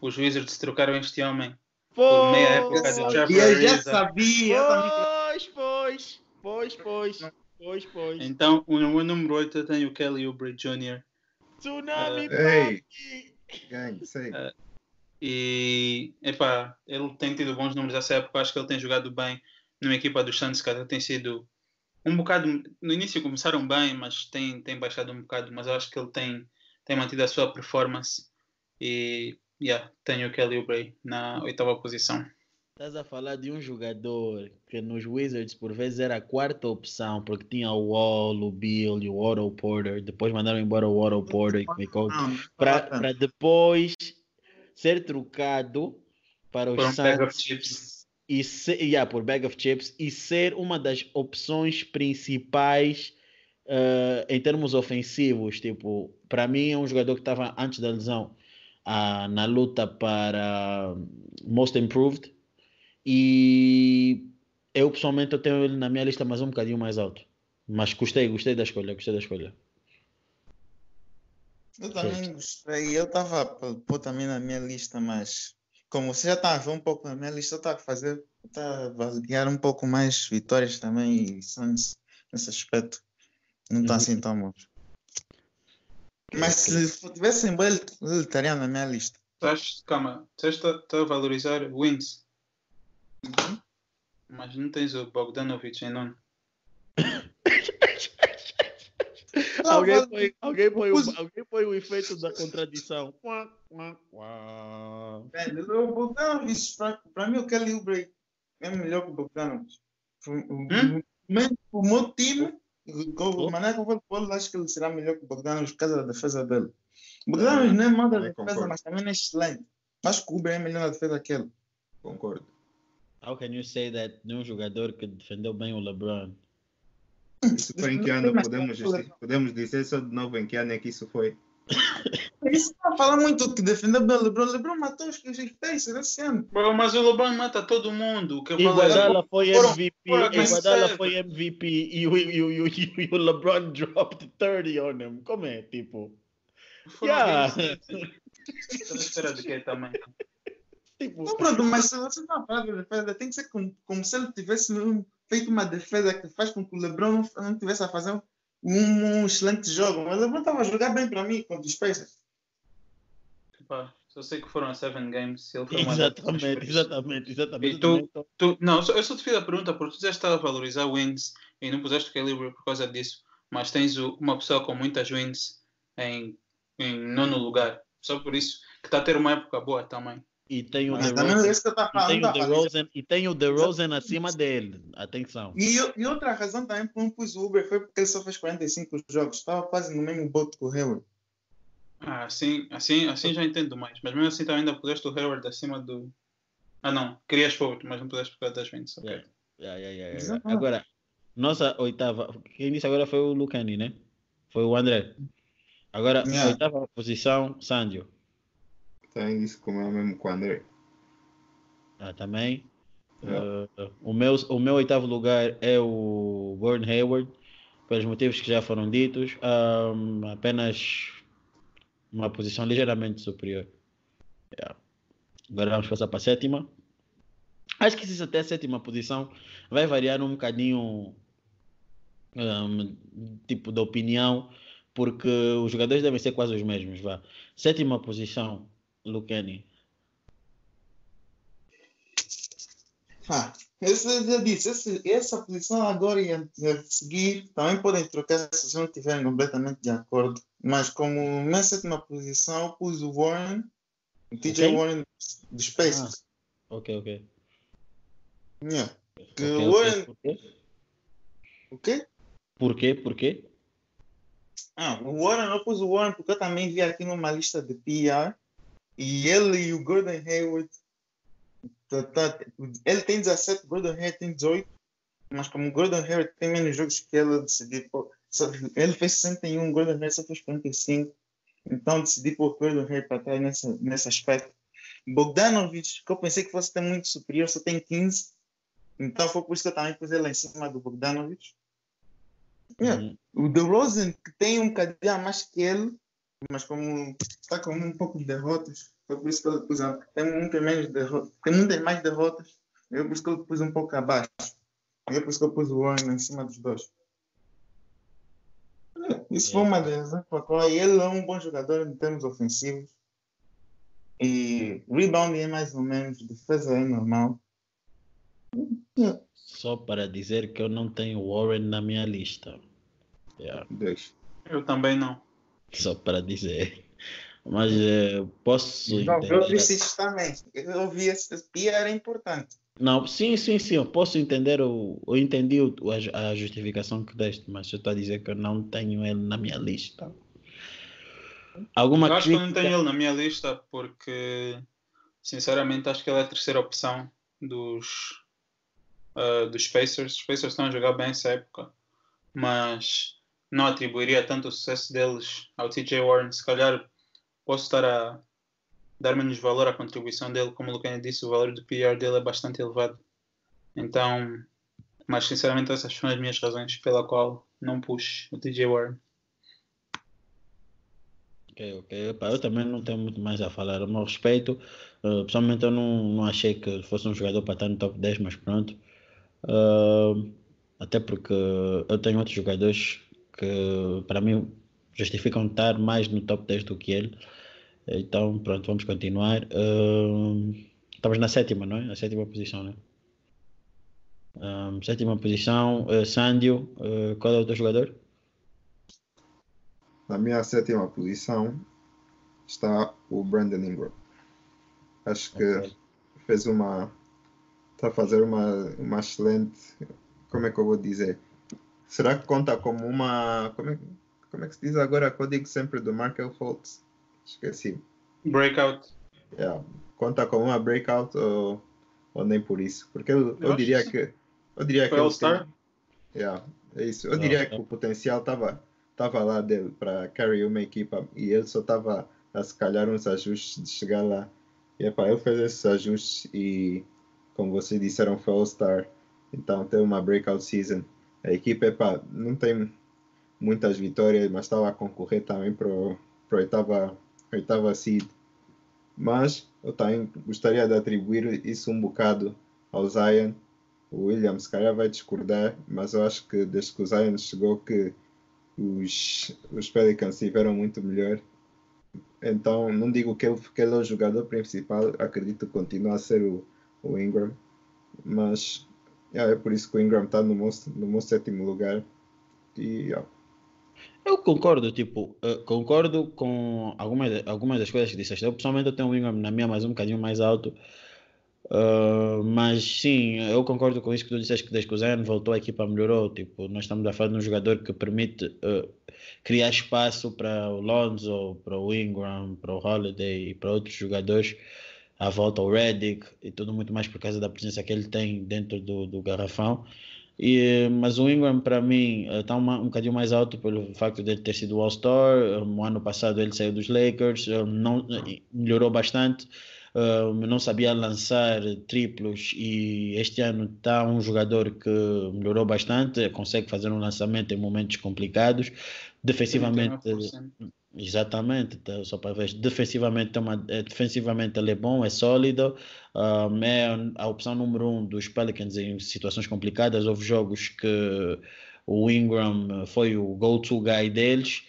os Wizards trocaram este homem por meia época de Trevor E eu já sabia, Pois, pois, pois, pois, pois, pois. Então, o meu número 8 eu tenho o Kelly Oubre Jr. Tsunami, Ei. papi! Ganho, sei. É. E epá, ele tem tido bons números essa época, acho que ele tem jogado bem numa equipa dos Santos, que até tem sido um bocado. No início começaram bem, mas tem, tem baixado um bocado, mas eu acho que ele tem, tem mantido a sua performance e yeah, tenho o Kelly Oubre na oitava posição. Estás a falar de um jogador que nos Wizards por vezes era a quarta opção, porque tinha o Wall, o Bill e o Otto Porter. Depois mandaram embora o Otto Porter e não, para depois ser trocado para os Por um Suns e ser, yeah, por bag of chips e ser uma das opções principais eh, em termos ofensivos. Tipo, para mim é um jogador que estava antes da lesão ah, na luta para Most Improved e eu pessoalmente eu tenho ele na minha lista, mas um bocadinho mais alto. Mas gostei, gostei da escolha, gostei da escolha. Eu também gostei. Eu estava a pôr também na minha lista, mas como você já está a ver um pouco na minha lista, eu estava a fazer, está a avaliar um pouco mais vitórias também e Suns nesse aspecto. Não está Uhum. assim tão bom. Mas se tivesse embora, ele, ele estaria na minha lista. Estás, calma, você está, está a valorizar wins, Uhum. mas não tens o Bogdanovich em Alguém põe, alguém, põe o, alguém põe o efeito da contradição. Quá, quá, quá. Velho, o Bogdanovich, para para mim, o Kelly Oubre é melhor que o Bogdanovich. Hum? O meu time, maneira como ele pôr, acho que ele será melhor que o Bogdanovich por causa da defesa dele. O Bogdanovich não é mal da defesa, concordo. mas também é excelente. Acho que o Oubre é melhor na defesa que ele. Concordo. How can you say that de um jogador que defendeu bem o LeBron? Isso foi em que ano? Podemos, podemos dizer só de novo em que ano é que isso foi? Isso não fala muito que defender o LeBron. LeBron matou os os Pacers esse ano. Mas o LeBron mata todo mundo. O que eu falo é- foi foram- MVP, seven. foi MVP e o, e, o, e, o, e o LeBron dropped 30 on him. Como é, tipo? foram Yeah. à espera de quê também? Tipo Não, pronto, mas se você não falar de defesa, tem que ser como, como se ele tivesse feito uma defesa que faz com que o LeBron não, não tivesse a fazer um, um excelente jogo. Mas o LeBron estava a jogar bem para mim contra os Pacers. Pá, só sei que foram a seven games. Ele foi exatamente, exatamente, exatamente. E tu- Tu, não, eu só te fiz a pergunta porque tu já estava a valorizar wins e não puseste o calibre por causa disso, mas tens o- uma pessoa com muitas wins em, em nono lugar. Só por isso que está a ter uma época boa também. E tem o Mas The também é Rosen, isso que eu estava e falando. tem o tá The falando. Rosen, e tem o The Rosen acima dele. Atenção. E, e outra razão também por não pus o Uber foi porque ele só fez 45 jogos. Estava quase no mesmo bote que o Hayward. Ah, assim, assim, assim já entendo mais. Mas mesmo assim também ainda puseste o Hayward acima do. Ah não, querias forward, mas não puseste por causa das wins. ok. Yeah. Yeah, yeah, yeah, yeah. Agora, nossa oitava. Quem disse agora foi o Lucani, né? Foi o André. Agora, Yeah. oitava posição, Sandio. Tem isso como é mesmo com o André. Ah, também. Yeah. Uh, o, meu, o meu oitavo lugar é o Gordon Hayward, pelos motivos que já foram ditos. Um, apenas uma posição ligeiramente superior. Yeah. Agora vamos passar para a sétima. Acho que isso até a sétima posição vai variar um bocadinho um, tipo de opinião, porque os jogadores devem ser quase os mesmos. Vá. Sétima posição, Lucani. Ah, eu já disse, esse- essa posição agora e a, seguir também podem trocar se não estiverem completamente de acordo. Mas como na sétima posição eu pus o Warren, o TJ Ok. Warren dos Pacers. Ok, ok. Yeah. Que Ok, o ok. Warren, quê? o quê? Por quê? Por quê? Ah, o Warren, eu pus o Warren porque eu também vi aqui numa lista de PR e ele e o Gordon Hayward tá- tá- ele tem 17, o Gordon Hayward tem 18 mas como o Gordon Hayward tem menos jogos que ele, eu decidi pô, só- ele fez 61, o Gordon Hayward só fez 45 então decidi pôr o Gordon Hayward para trás nesse, nesse aspecto Bogdanovich, que eu pensei que fosse ter muito superior, só tem 15 então foi por isso que eu também pus ele lá em cima do Bogdanovich Yeah. Uhum. o DeRozan, que tem um bocadinho a mais que ele, mas como está com um pouco de derrotas, foi por isso que ele pus a, tem, muitas menos derrotas, tem muitas mais derrotas, eu por isso que ele pus um pouco abaixo. Eu por isso que eu pus o Warren em cima dos dois. É, Isso foi uma razões pela qual ele é um bom jogador em termos ofensivos. E rebound é mais ou menos, defesa é normal. Só para dizer que eu não tenho Warren na minha lista. Yeah. Eu também não. Só para dizer. Mas eh, posso Não, eu entender. disse isso também. Eu ouvi esse pia era importante. Não, sim, sim, sim. Eu posso entender. O, eu entendi o, a, a justificação que deste, mas eu estou a dizer que eu não tenho ele na minha lista. Alguma eu acho que eu não crítica? tenho ele na minha lista porque, sinceramente, acho que ele é a terceira opção dos, ah, dos Pacers. Os Pacers estão a jogar bem essa época, mas não atribuiria tanto o sucesso deles ao TJ Warren. Se calhar posso estar a dar menos valor à contribuição dele. Como o Lucana disse, o valor do PR dele é bastante elevado. Então, mas sinceramente, essas são as minhas razões pela qual não pus o TJ Warren. Ok, ok. Epá, eu também não tenho muito mais a falar. A meu respeito, uh, pessoalmente eu não, não achei que fosse um jogador para estar no top 10, mas pronto. Uh, até porque eu tenho outros jogadores que para mim justificam estar mais no top 10 do que ele. Então, pronto, vamos continuar. Uh, estamos na sétima, não é? Na sétima posição, não é? Um, sétima posição, uh, Sandio. Uh, qual é o teu jogador? Na minha sétima posição está o Brandon Ingram. Acho que Ok. fez uma. Está a fazer uma, uma excelente. Como é que eu vou dizer? Será que conta como uma. Como é, como é que se diz agora que eu digo sempre do Markel Fultz? Esqueci. Breakout. Yeah. Conta como uma breakout ou, ou nem por isso? Porque eu, Eu eu diria que. Eu diria Foi que ele All-Star? tem- Yeah, é isso. Eu Não, diria é- que o potencial estava estava lá dele para carry uma equipa e ele só estava a se calhar uns ajustes de chegar lá. E epá, ele fez esses ajustes e, como vocês disseram, foi All-Star. Então teve uma breakout season. A equipa epá, não tem muitas vitórias, mas estava a concorrer também para o oitava, oitava seed. Mas eu também gostaria de atribuir isso um bocado ao Zion. O Williams, se calhar, vai discordar, mas eu acho que desde que o Zion chegou que os, os Pelicans estiveram muito melhor. Então, não digo que ele, que ele é o jogador principal, acredito que continua a ser o, o Ingram, mas yeah, é por isso que o Ingram está no meu, no meu sétimo lugar. E eu concordo, tipo, uh, concordo com algumas, algumas das coisas que disseste. Eu pessoalmente eu tenho o Ingram na minha, mas um bocadinho mais alto. Uh, mas sim, eu concordo com isso que tu disseste que desde que o Zion voltou a equipa melhorou. Tipo, nós estamos a falar de um jogador que permite uh, criar espaço para o Lonzo, para o Ingram, para o Holiday e para outros jogadores à volta, o Redick e tudo muito mais por causa da presença que ele tem dentro do, do garrafão. E, mas o Ingram, para mim, está eh, um bocadinho mais alto pelo facto de ele ter sido All-Star. No ano passado ele saiu dos Lakers, não, melhorou bastante. não sabia lançar triplos e este ano está um jogador que melhorou bastante, consegue fazer um lançamento em momentos complicados. Defensivamente, Exatamente, então, só para ver. Defensivamente, é defensivamente ele é bom, é sólido, um, é a opção número um dos Pelicans em situações complicadas. Houve jogos que o Ingram foi o go-to guy deles.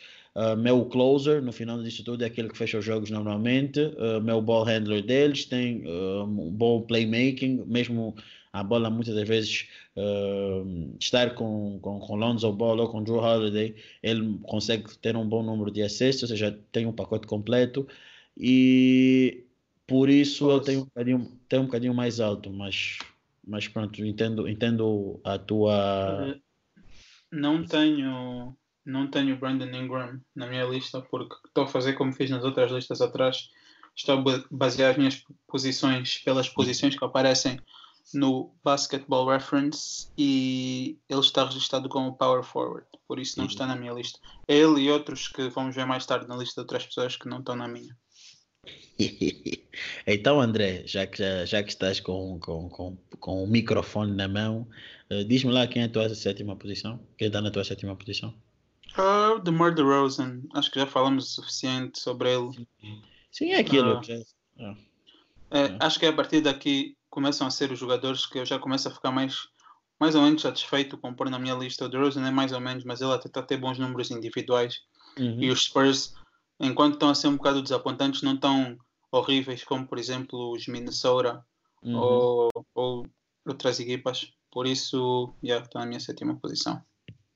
É o closer, no final disso tudo, é aquele que fecha os jogos normalmente. É o ball handler deles, tem um bom playmaking, mesmo a bola muitas das vezes uh, estar com, com, com Lonzo Ball ou com Drew Holiday, ele consegue ter um bom número de acessos, ou seja, tem um pacote completo e por isso eu tenho um bocadinho, tenho um bocadinho mais alto, mas, mas pronto, entendo, entendo a tua. Eh, não tenho não tenho Brandon Ingram na minha lista porque estou a fazer como fiz nas outras listas atrás. Estou a basear as minhas posições pelas posições que aparecem no Basketball Reference e ele está registrado como Power Forward, por isso não está na minha lista. Ele e outros que vamos ver mais tarde na lista de outras pessoas que não estão na minha. então, André, já que, já, já que estás com, com, com, com o microfone na mão, uh, diz-me lá quem é a tua sétima posição? Quem está na tua sétima posição? Uh, The Murder Rosen. Acho que já falamos o suficiente sobre ele. Sim, é aquilo. Uh, já... é, acho que é a partir daqui começam a ser os jogadores que eu já começo a ficar mais, mais ou menos satisfeito com pôr na minha lista. O DeRozan é mais ou menos, mas ele até está a ter bons números individuais. Uhum. E os Spurs, enquanto estão a ser um bocado desapontantes, não estão horríveis como, por exemplo, os Minnesota uhum. ou, ou outras equipas. Por isso, já yeah, está na minha sétima posição.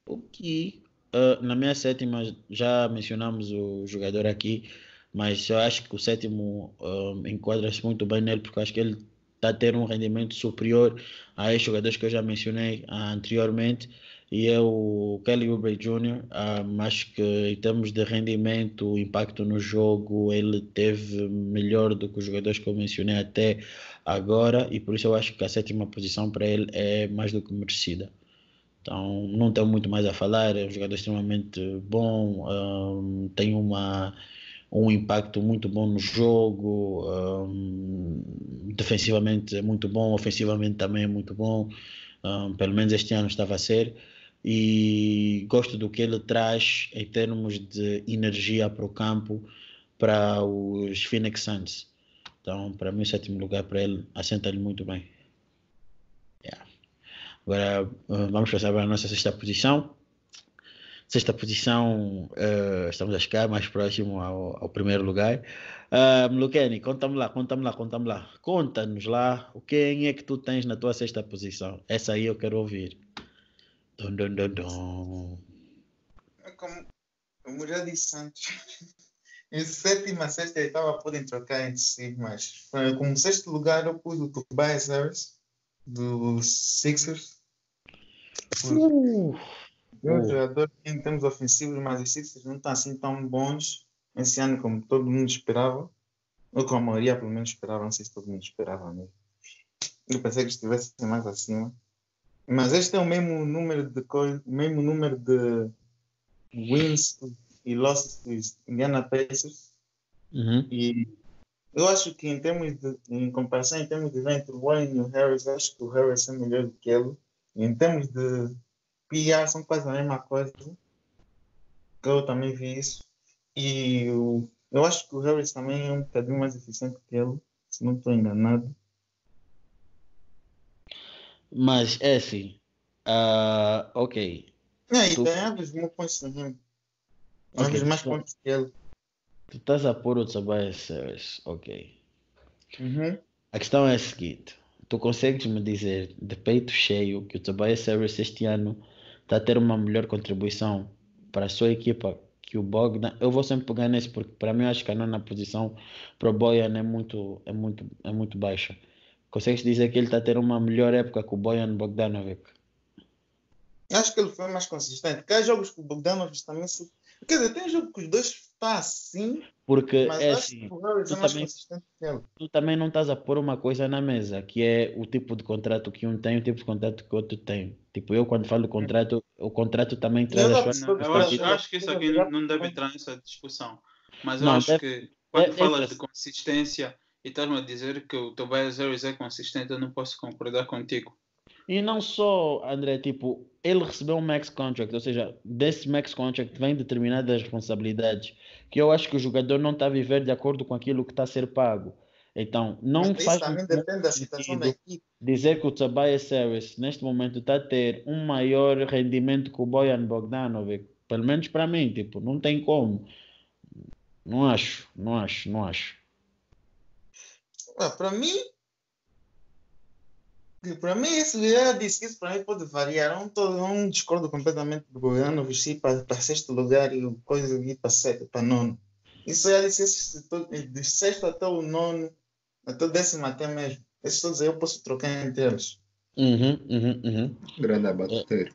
Ok. Uh, na minha sétima, já mencionamos o jogador aqui, mas eu acho que o sétimo uh, enquadra-se muito bem nele, porque acho que ele está a ter um rendimento superior a esses jogadores que eu já mencionei ah, anteriormente e é o Kelly Oubre Jr. Um, acho que em termos de rendimento, impacto no jogo, ele teve melhor do que os jogadores que eu mencionei até agora e por isso eu acho que a sétima posição para ele é mais do que merecida. Então não tenho muito mais a falar, é um jogador extremamente bom, um, tem uma um impacto muito bom no jogo, um, defensivamente é muito bom, ofensivamente também é muito bom, um, pelo menos este ano estava a ser, e gosto do que ele traz em termos de energia para o campo para os Phoenix Suns. Então, para mim, o sétimo lugar para ele assenta-lhe muito bem. Yeah. Agora, vamos passar para a nossa sexta posição sexta posição, uh, estamos a chegar mais próximo ao, ao primeiro lugar. Uh, Luqueni, conta-me lá, conta-me lá, conta-me lá. Conta-nos lá o quem é que tu tens na tua sexta posição. Essa aí eu quero ouvir. Dum, dum, dum, dum. Como, como já disse antes, em sétima, sexta e oitava podem trocar entre si, mas como sexto lugar eu pus o Tobias Harris, dos Sixers. Uh. É um jogador em termos ofensivos, mas os Sixers não estão assim tão bons esse ano como todo mundo esperava. Ou como a maioria, pelo menos, esperava. Não sei se todo mundo esperava mesmo. Eu pensei que estivesse mais acima. Mas este é o mesmo número de, o mesmo número de, wins e losses dos Indiana Pacers. Uhum. E eu acho que em termos de, em comparação em termos de evento, o Warren e o Harris, eu acho que o Harris é melhor do que ele. Em termos de PR, são quase a mesma coisa. Eu também vi isso. E o, eu acho que o Harris também é um bocadinho mais eficiente que ele, se não estou enganado. Mas é assim. ah, ok. É, e Tu- points than him. Ok, Average mais pontos que ele. Tu estás a pôr o Tobias Harris. Ok. Uhum. A questão é a seguinte: tu consegues me dizer de peito cheio que o Tobias Harris este ano está a ter uma melhor contribuição para a sua equipa que o Bogdan? Eu vou sempre pegar nesse porque para mim acho que a nona posição para o Boyan é muito, é muito, é muito baixa. Consegues dizer que ele está a ter uma melhor época que o Boyan Bogdanovic? Acho que ele foi mais consistente. Porque jogos que o Bogdanovich também. Quer dizer, tem jogo que os dois está assim, Porque mas é assim, tu é também- tu também não estás a pôr uma coisa na mesa, que é o tipo de contrato que um tem, o tipo de contrato que o outro tem. Tipo, eu quando falo contrato, o contrato também traz Eu as não- eu, acho, eu acho que isso aqui não, deve entrar nessa discussão. Mas eu Não, acho deve- que quando deve- falas entra- de consistência e estás-me a dizer que o Tobias Harris é consistente, eu não posso concordar contigo. E não só, André, tipo, ele recebeu um max contract, ou seja, desse max contract vem determinadas responsabilidades que eu acho que o jogador não está a viver de acordo com aquilo que está a ser pago. Então, não Mas isso faz também depende da situação da equipe. dizer que o Tobias Harris neste momento está a ter um maior rendimento que o Bojan Bogdanovic. Pelo menos para mim, tipo, não tem como. Não acho, não acho, não acho. Ah, Para mim, para mim, isso já disse que isso para mim pode variar. Eu não, tô, eu não discordo completamente do governo vestir para, para sexto lugar e o coisa ir para, sete, para nono. Isso já disse to- de sexto até o nono, até o décimo até mesmo. Esses todos aí eu posso trocar entre eles. Uhum, uhum, uhum. Grande abateiro.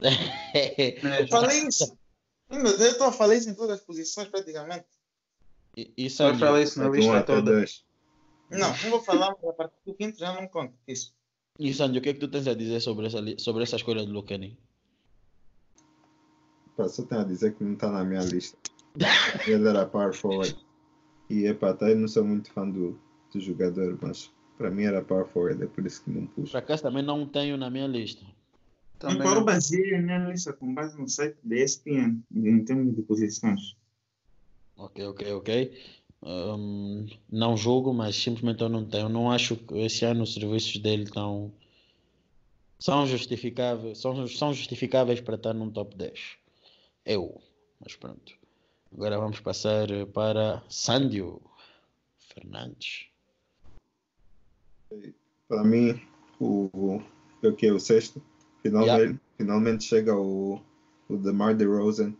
Né, Eu falei isso. Eu estou a falar isso em todas as posições praticamente. Isso é falei isso na De um lista toda. Não, não vou falar, mas a partir do quinto já não conta isso. E Sandy, o que é que tu tens a dizer sobre essa, sobre essa escolha do Lucani? Pá, só tenho a dizer que não está na minha lista. Ele era power forward. E epá, até eu não sou muito fã do, do jogador, mas para mim era power forward, é por isso que não pus. Por acaso também não tenho na minha lista. Também então eu não. baseei a minha lista com base no site da ESPN, em termos de posições. Ok, ok, ok. Hum, não julgo, mas simplesmente eu não tenho. Não acho que esse ano os serviços dele estão são justificáveis, são, são justificáveis para estar num top 10. Eu, mas pronto. Agora vamos passar para Sandio Fernandes. Para mim, o, o que é o sexto, finalmente, finalmente chega o, o DeMar DeRozan,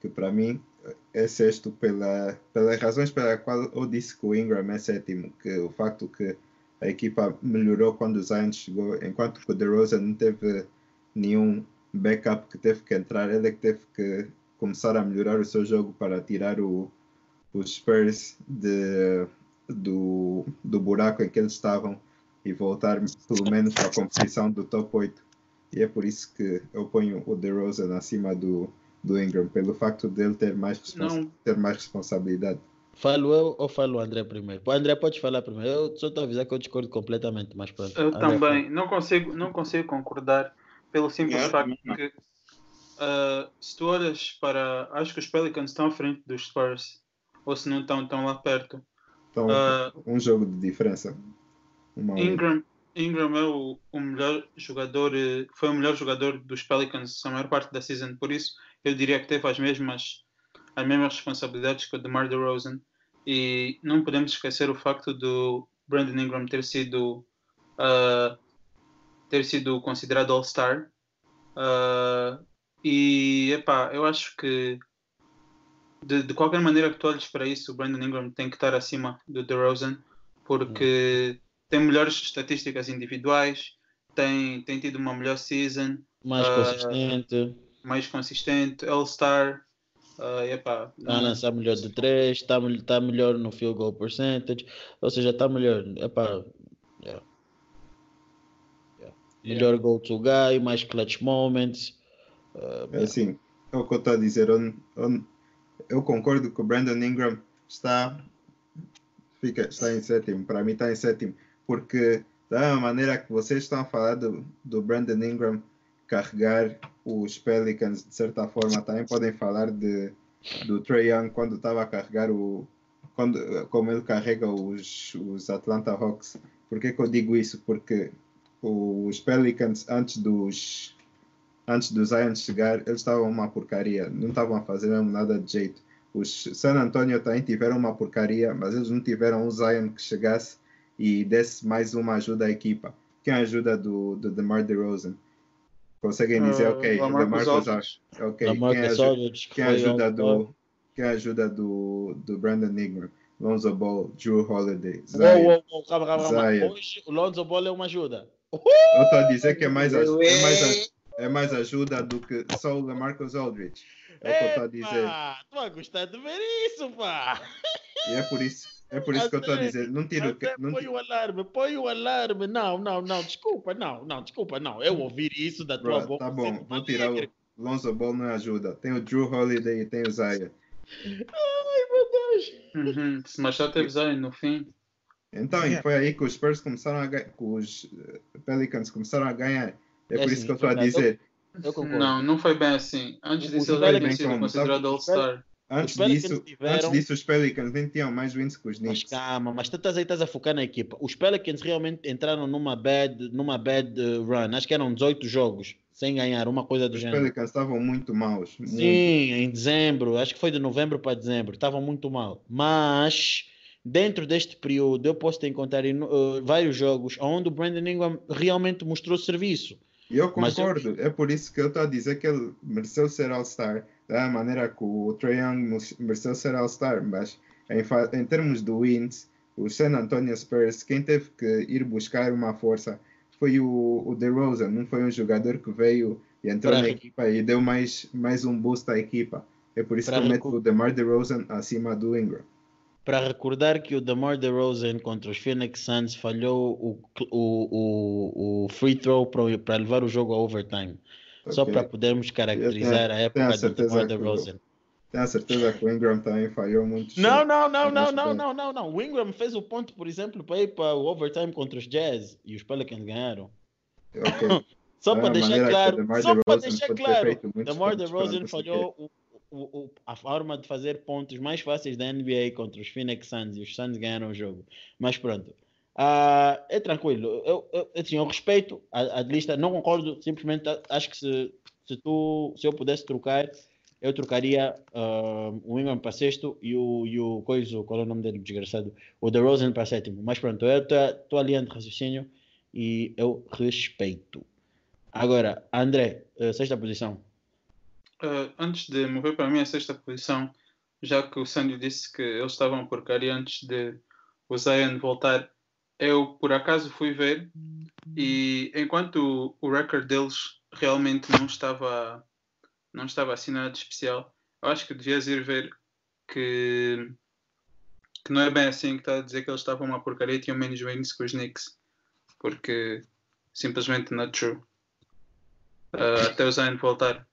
que para mim é sexto pela, pelas razões pela qual eu disse que o Ingram é sétimo, que o facto que a equipa melhorou quando o Zion chegou, enquanto que o DeRozan não teve nenhum backup que teve que entrar, ele é que teve que começar a melhorar o seu jogo para tirar o, os Spurs de, do, do buraco em que eles estavam e voltar pelo menos para a competição do top 8. E é por isso que eu ponho o DeRozan acima do, do Ingram, pelo facto dele ter mais, responsa- ter mais responsabilidade. Falo eu ou falo o André primeiro? Pô, André, pode falar primeiro. Eu só estou a avisar que eu discordo completamente, mas pronto. Eu André, também não consigo, não consigo concordar pelo simples Eu facto que ah, se tu olhas para. Acho que os Pelicans estão à frente dos Spurs, ou se não estão, estão lá perto. Então, Ah, um jogo de diferença. Uma. Ingram, Ingram é o, o melhor jogador, eh, foi o melhor jogador dos Pelicans a maior parte da season, por isso eu diria que teve as mesmas, as mesmas responsabilidades que o DeMar DeRozan. E não podemos esquecer o facto do Brandon Ingram ter sido ah, ter sido considerado All-Star. Ah, e epá, eu acho que de, de qualquer maneira que tu olhes para isso, o Brandon Ingram tem que estar acima do DeRozan, porque tem melhores estatísticas individuais, tem, tem tido uma melhor season, mais Ah, consistente, mais consistente, All-Star. ah, epá, está a lançar melhor de 3, está tá melhor no field goal percentage, ou seja, está melhor. Epá, yeah. Yeah. Melhor go to guy, mais clutch moments. Ah, É assim, é o que eu estou a dizer. Eu, eu, eu concordo que o Brandon Ingram está, fica, está em sétimo. Para mim está em sétimo. Porque da maneira que vocês estão a falar do, do Brandon Ingram carregar os Pelicans de certa forma, também podem falar de, do Trey Young quando estava a carregar o. Quando, como ele carrega os, os Atlanta Hawks. Por que, que eu digo isso? Porque os Pelicans, antes dos, antes do Zion chegar, eles estavam uma porcaria, não estavam a fazer mesmo nada de jeito. Os San Antonio também tiveram uma porcaria, mas eles não tiveram um Zion que chegasse e desse mais uma ajuda à equipa. Que é a ajuda do, do DeMar DeRozan. Conseguem dizer, Uh, ok, Lamarcus DeMarcus Aldridge. ok, Lamarcus quem, aju Aldridge, que quem ajuda do quem ajuda do, do Brandon Ingram, Lonzo Ball, Drew Holiday, Zion. uou, uou, calma, calma, calma. Zion. Hoje o Lonzo Ball é uma ajuda. Eu estou a dizer que é mais, é mais, é mais ajuda do que só o Lamarcus Aldridge. É o que eu estou a dizer. Tu vai gostar de ver isso, pá. E é por isso, é por isso que eu estou a dizer. Não tiro, não põe o alarme, põe o alarme. Não, não, não, desculpa, não, não, desculpa, não. Eu ouvir isso da tua bro, boca. tá bom, vou tirar o. Lonzo Ball não ajuda. Tem o Drew Holiday e tem o Zion. Ai, meu Deus. Uhum. Mas já teve Zion no fim. Então, e foi aí que os Spurs começaram a ganhar, que os eh, Pelicans começaram a ganhar. É É por isso que eu estou a verdade. dizer. Eu. Não, não foi bem assim. Antes disso, ele já tinha Pelicans sido como? considerado All-Star. Antes disso, tiveram- antes disso, os Pelicans nem tinham mais wins que os Mas Knicks. calma, mas tu estás aí estás a focar na equipa. Os Pelicans realmente entraram numa bad, numa bad uh, run. Acho que eram 18 jogos sem ganhar, uma coisa do Os gênero. Pelicans estavam muito maus. muito. Sim, em dezembro, acho que foi de novembro para dezembro, estavam muito mal. Mas dentro deste período eu posso te encontrar em, uh, vários jogos onde o Brandon Ingram realmente mostrou serviço. E eu Mas eu- concordo. É por isso que eu estou a dizer que ele mereceu ser All-Star. Da maneira que o Trae Young mereceu ser All-Star. Mas em, em termos de wins, o San Antonio Spurs, quem teve que ir buscar uma força foi o, o DeRozan. Não foi um jogador que veio e entrou Pra- na equipa e deu mais, mais um boost à equipa. É por isso Pra que eu meto o DeMar DeRozan acima do Ingram. Para recordar que o DeMar DeRozan contra os Phoenix Suns falhou o, o, o, o free throw para levar o jogo a overtime. Só Ok? para podermos caracterizar a tenho época do DeMar DeRozan. Tenho a certeza que o Ingram também falhou muito. Não, não, não, não, não, não, não, não. O Ingram fez o ponto, por exemplo, para ir para o overtime contra os Jazz e os Pelicans ganharam. Ok. Só Da para deixar claro, só para deixar claro, DeMar DeRozan falhou o, o, a forma de fazer pontos mais fáceis da NBA contra os Phoenix Suns e os Suns ganharam o jogo. Mas pronto. Ah, é tranquilo. Eu, eu, assim, eu respeito a, a lista, não concordo, simplesmente acho que se, se, tu, se eu pudesse trocar, eu trocaria ah, o Ingram para sexto e o, e o coisa, qual é o nome dele, desgraçado? O DeRozan para sétimo. Mas pronto, eu estou alinhando raciocínio e eu respeito. Agora, André, eh, sexta posição. Uh, antes de mover para a sexta posição, já que o Sandy disse que eles estavam porcaria antes de o Zion voltar, eu por acaso fui ver e enquanto o, o record deles realmente não estava não estava assim nada de especial, eu acho que devias ir ver que, que não é bem assim que está a dizer que eles estavam uma porcaria e tinham menos wins que os Knicks, porque simplesmente not true. Uh, até o Zion voltar.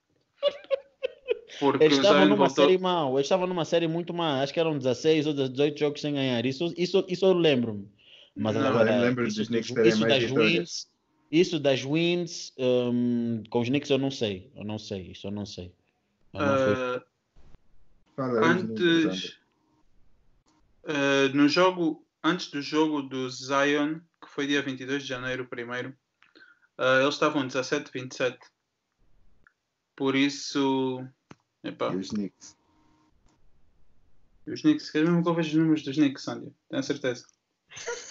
Porque Eles estavam numa voltou. série mal, eles estavam numa série muito má, acho que eram 16 ou 18 jogos sem ganhar. Isso, isso, isso eu lembro-me. Mas Não, agora, eu lembro isso, dos Knicks isso terem mais das wins, isso das wins hum, com os Knicks eu não sei, eu não sei, isso eu não sei. Eu não Uh, Fala antes uh, no jogo antes do jogo do Zion que foi dia 22 de janeiro primeiro uh, eles estavam 17-27 por isso epá, E os Knicks. os Knicks quer mesmo que eu veja os números dos Knicks Sandy tenho certeza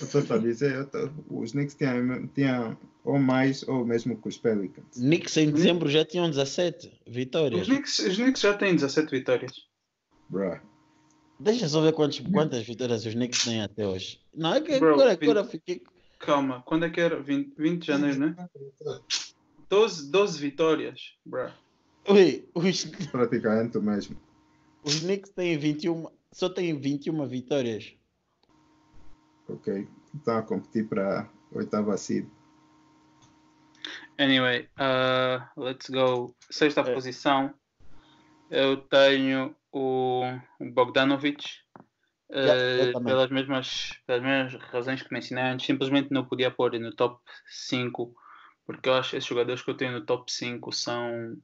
Eu estou a dizer, os Knicks tinham, tinham ou mais ou mesmo que os Pelicans. Knicks em dezembro já tinham 17 vitórias. os Knicks, os Knicks já têm 17 vitórias Bruh. Deixa só ver quantos, quantas vitórias os Knicks têm até hoje. Não, é que Bro, agora, vinte- agora fiquei. calma quando é que era 20, 20 de janeiro né 12, 12 vitórias bruh. Ui, os, Praticamente o mesmo. os Knicks têm 21, só têm 21 vitórias. Ok? Estão a competir para a oitava seed. Anyway, uh, let's go. Sexta É. posição. Eu tenho o Bogdanovic. Yeah, uh, pelas, mesmas, pelas mesmas razões que mencionei antes, simplesmente não podia pôr no top 5, porque eu acho que esses jogadores que eu tenho no top 5 são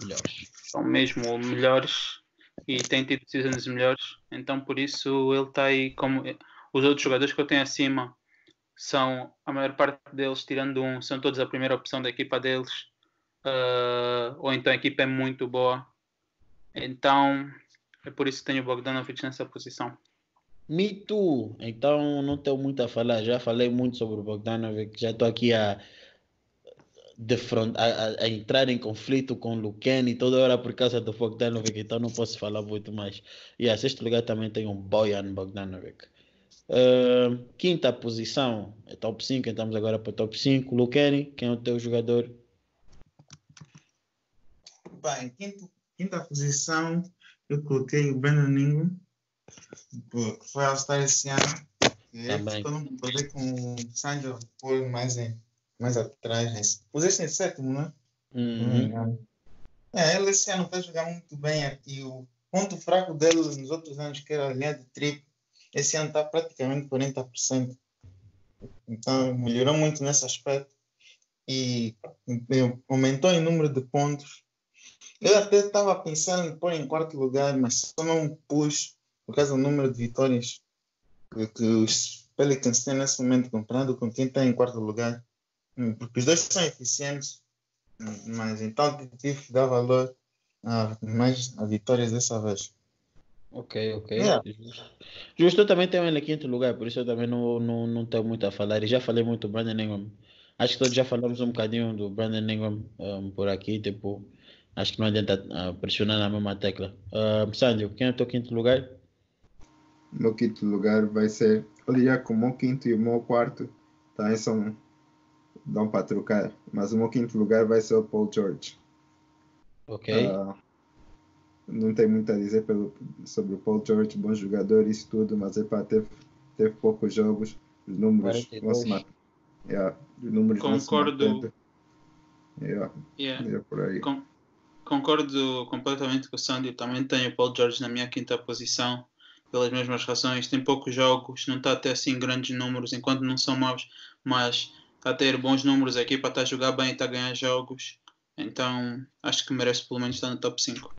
Melhores. são mesmo melhores e têm tido seasons melhores, então por isso ele está aí como os outros jogadores que eu tenho acima são a maior parte deles, tirando um, são todos a primeira opção da equipa deles, uh, ou então a equipa é muito boa. Então é por isso que tenho o Bogdanovic nessa posição. Me too. Então não tenho muito a falar. Já falei muito sobre o Bogdanovic. Já estou aqui a, de front, a, a, entrar em conflito com o Luken toda hora por causa do Bogdanovic. Então não posso falar muito mais. E a sexto lugar também tem um Bojan Bogdanovic. Uh, quinta posição é top 5. Estamos agora para o top 5. Luken, quem é o teu jogador? Bem, quinto, quinta posição eu coloquei o Brandon Ingram, que foi ao Star esse ano. Também. Estou num poder com o Sandro por mais, em, mais atrás. Né? Puseste em sétimo, né? Uhum. É, ele esse ano está jogando muito bem aqui. O ponto fraco dele nos outros anos, que era a linha de triplo, esse ano está praticamente 40%. Então, melhorou muito nesse aspecto. E aumentou em número de pontos eu até estava pensando em pôr em quarto lugar, mas só não pus por causa do número de vitórias que, que os Pelicans têm nesse momento comparado com quem está em quarto lugar. Hum, porque os dois são eficientes, hum, mas então tive que dar valor a mais a vitórias dessa vez. Ok, ok. Yeah. Justo, eu também tenho ele em quinto lugar, por isso eu também não, não, não tenho muito a falar. E já falei muito do Brandon Ingram. Acho que todos já falamos um bocadinho do Brandon Ingram um, por aqui, tipo, Acho que não adianta uh, pressionar na mesma tecla. Uh, Sandro, quem é o teu quinto lugar? Meu quinto lugar vai ser. Olha, como o meu quinto e o meu quarto também são. Dão para trocar. Mas o meu quinto lugar vai ser o Paul George. Ok. Uh, não tem muito a dizer pelo, sobre o Paul George, bom jogador, isso tudo, mas é para teve, teve poucos jogos, os números 42. vão se matar. Yeah, os números vão se Concordo. Yeah, Yeah. é por aí. Com- concordo completamente com o Sandy. Eu também tenho o Paul George na minha quinta posição, pelas mesmas razões. Tem poucos jogos, não está a ter assim grandes números, enquanto não são maus, mas está a ter bons números. A equipa está a jogar bem e está a ganhar jogos. Então acho que merece pelo menos estar no top 5.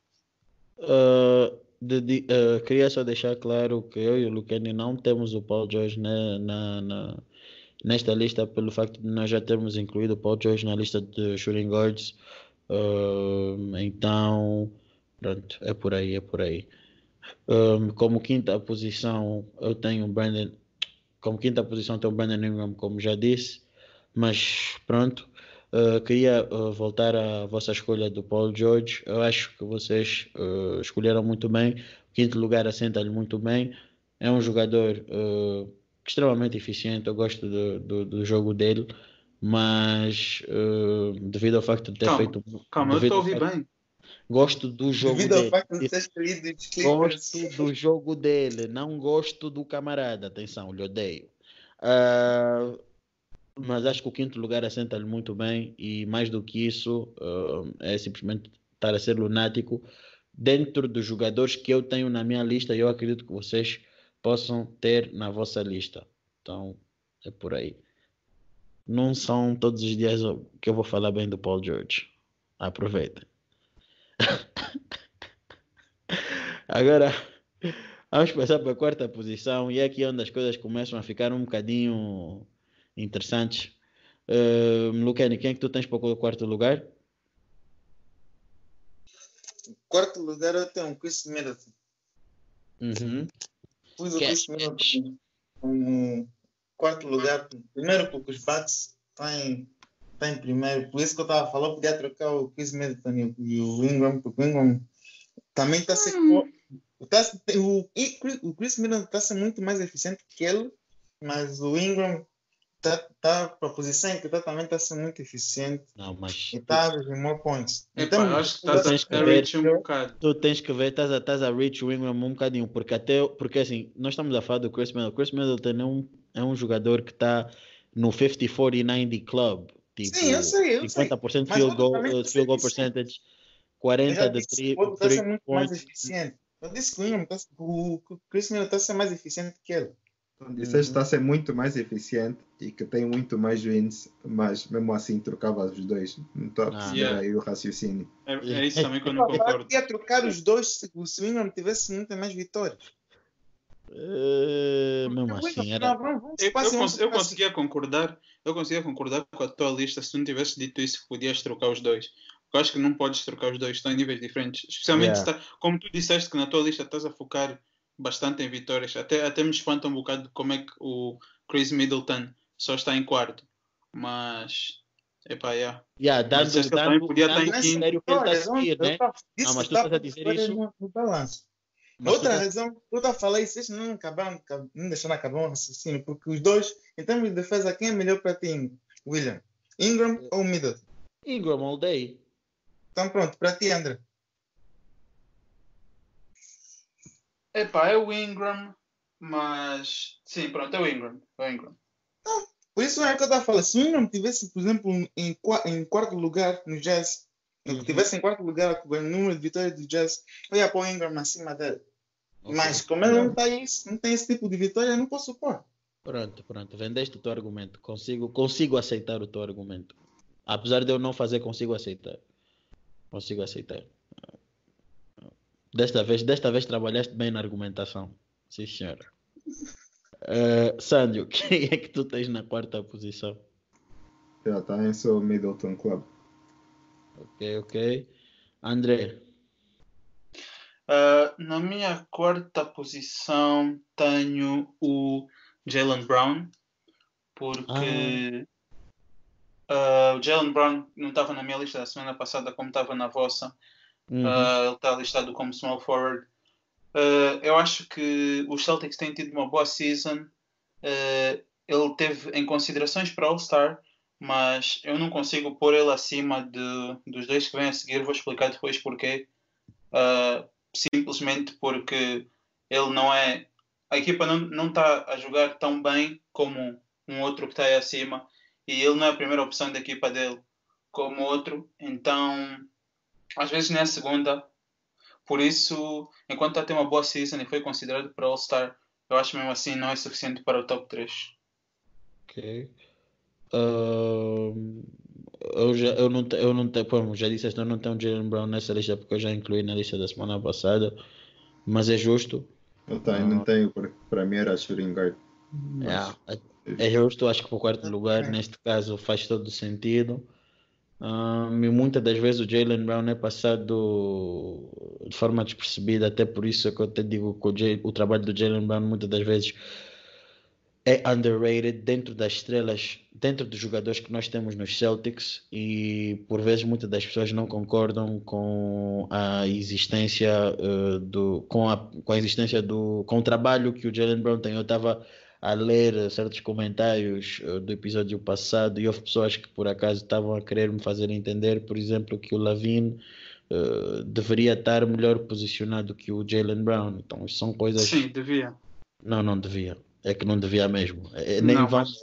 Uh, de- de- uh, queria só deixar claro que eu e o Lucani não temos o Paul George na, na, na- nesta lista pelo facto de nós já termos incluído o Paul George na lista de shooting guards. Uh, então, pronto, é por aí, é por aí. Um, como quinta posição, eu tenho o Brandon. Como quinta posição, tenho o Brandon Ingram, como já disse. Mas pronto, uh, queria uh, voltar à vossa escolha do Paul George. Eu acho que vocês uh, escolheram muito bem. O quinto lugar assenta-lhe muito bem. É um jogador uh, extremamente eficiente. Eu gosto do, do, do jogo dele. Mas uh, devido ao facto de ter Calma, feito. Calma, eu estou a ouvir bem. Gosto do jogo Devido ao dele. facto de. Gosto do jogo dele, não gosto do camarada. Atenção, lhe odeio. Ah, mas acho que o quinto lugar assenta-lhe muito bem e mais do que isso ah, é simplesmente estar a ser lunático dentro dos jogadores que eu tenho na minha lista e eu acredito que vocês possam ter na vossa lista. Então é por aí. Não são todos os dias que eu vou falar bem do Paul George. Aproveitem. Agora, vamos passar para a quarta posição e é aqui onde as coisas começam a ficar um bocadinho interessantes. Uh, Lucani, quem é que tu tens para o quarto lugar? Quarto lugar eu tenho o Chris Middleton. Uhum. Pus o é- Chris Middleton como quarto lugar. Primeiro porque os Bucks estão em, estão em primeiro. Por isso que eu estava falando, podia trocar o Chris Middleton e o, e o Ingram, porque o Ingram também está a ser... Tá, o, o Chris Middleton está a ser muito mais eficiente que ele, mas o Ingram está tá para a posição em que está também está a ser muito eficiente Não, mas e está a more points. Então, acho que estás tens que a, reach um bocado. tu tens que ver, estás a, estás a reach o Ingram um bocadinho, porque até, porque assim, nós estamos a falar do Chris Middleton. Chris Middleton é um, é um jogador que está no 50-40-90 club. Tipo, Sim, eu sei, eu sei. 50% Mas field goal, uh, tá field goal percentage, 40 de disse, 3 o outro está a ser muito mais eficiente. Eu disse que o Ingram, tá, o Chris Middleton está a ser mais eficiente que ele. Então, disseste que está a ser muito mais eficiente e que tem muito mais wins, mas mesmo assim trocava os dois. Não estou a Ah. perceber Yeah. aí o raciocínio. É, é isso também que eu não Eu concordo. podia trocar os dois se o Ingram tivesse muitas mais vitórias. Eh, mesmo assim, era. Eu, eu, eu conseguia concordar, eu conseguia concordar com a tua lista se tu não tivesse dito isso que podias trocar os dois. Eu acho que não podes trocar os dois, estão em níveis diferentes. Especialmente Yeah. se tá- como tu disseste que na tua lista estás a focar bastante em vitórias. Até, até me espanta um bocado como é que o Chris Middleton só está em quarto. Mas essa yeah. Yeah, dando, que ele também dando, podia estar dando em o quinto. que ele está a seguir, né? disse Ah, mas tu estás a dizer isso? No, no balanço. Mas Outra estás- razão, eu já falei, vocês não acabaram, não deixaram acabar o raciocínio, porque os dois, em termos de defesa, quem é melhor para ti, William? Ingram ou Middleton? Ingram all day. Então pronto, para ti, André. Epá, é o Ingram, mas sim, pronto, é o Ingram. É o Ingram. Por isso é que eu estava falando. Se o Ingram tivesse, por exemplo, em, em quarto lugar no Jazz, Uhum. tivesse em quarto lugar com o número de vitórias do Jazz, eu ia pôr o Ingram acima dele. Ok. Mas como ele não, tá isso, não tem esse tipo de vitória, eu não posso pôr. Pronto, pronto. Vendeste o teu argumento. Consigo, consigo aceitar o teu argumento. Apesar de eu não fazer, consigo aceitar. Consigo aceitar. Desta vez, desta vez trabalhaste bem na argumentação. Sim, senhora. Uh, Sandro, quem é que tu tens na quarta posição? Já está em seu Middleton Club. Ok, ok. André, Ah, na minha quarta posição tenho o Jalen Brown, porque ah, o Jalen Brown não estava na minha lista da semana passada, como estava na vossa. Uhum. Ah, ele está listado como small forward. Ah, eu acho que os Celtics têm tido uma boa season. Ah, ele teve em considerações para All-Star, mas eu não consigo pôr ele acima de, dos dois que vêm a seguir. Vou explicar depois porquê. Simplesmente porque ele não é. A equipa não está a jogar tão bem como um outro que está aí acima e ele não é a primeira opção da equipa dele como outro. Então, às vezes nem é a segunda. Por isso, enquanto está a ter uma boa season e foi considerado para All-Star, eu acho mesmo assim não é suficiente para o top 3. Ok. Eu, já, eu não, te- eu não tenho, como já disseste, eu não tenho Jalen Brown nessa lista porque eu já incluí na lista da semana passada, mas é justo. Eu tenho, não tenho, porque para mim era shooting guard. Mas- É, é justo, acho que para o quarto lugar, neste caso, faz todo sentido. Ahn, e muitas das vezes o Jalen Brown é passado de forma despercebida, até por isso é que eu te digo que o, o trabalho do Jalen Brown muitas das vezes é underrated dentro das estrelas, dentro dos jogadores que nós temos nos Celtics e por vezes muitas das pessoas não concordam com a existência eh, do com a, com a existência do com o trabalho que o Jalen Brown tem. Eu estava a ler certos comentários eh, do episódio passado e houve pessoas que por acaso estavam a querer me fazer entender, por exemplo, que o Lavine eh, deveria estar melhor posicionado que o Jalen Brown. Então, isso são coisas. Sim, devia. Não, não devia. É que não devia mesmo. É, nem Não, vamos.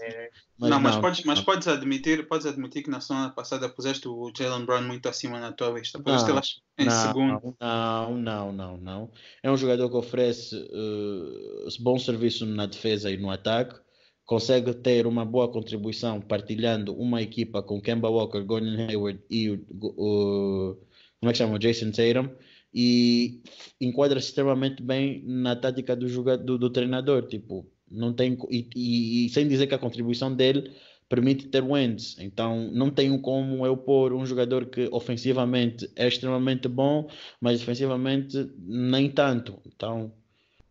Mas- não, mas, não. podes, mas podes admitir, podes admitir que na semana passada puseste o Jalen Brown muito acima na tua lista. Puseste Não, ele em segundo. Não, não, não, não. É um jogador que oferece eh, bom serviço na defesa e no ataque. Consegue ter uma boa contribuição partilhando uma equipa com Kemba Walker, Gordon Hayward e o, o- como é que chama? O Jason Tatum. E enquadra-se extremamente bem na tática do, jogador, do, do treinador. Tipo, não tem, e, e- e sem dizer que a contribuição dele permite ter wins. Então não tenho como eu pôr um jogador que ofensivamente é extremamente bom, mas defensivamente nem tanto. Então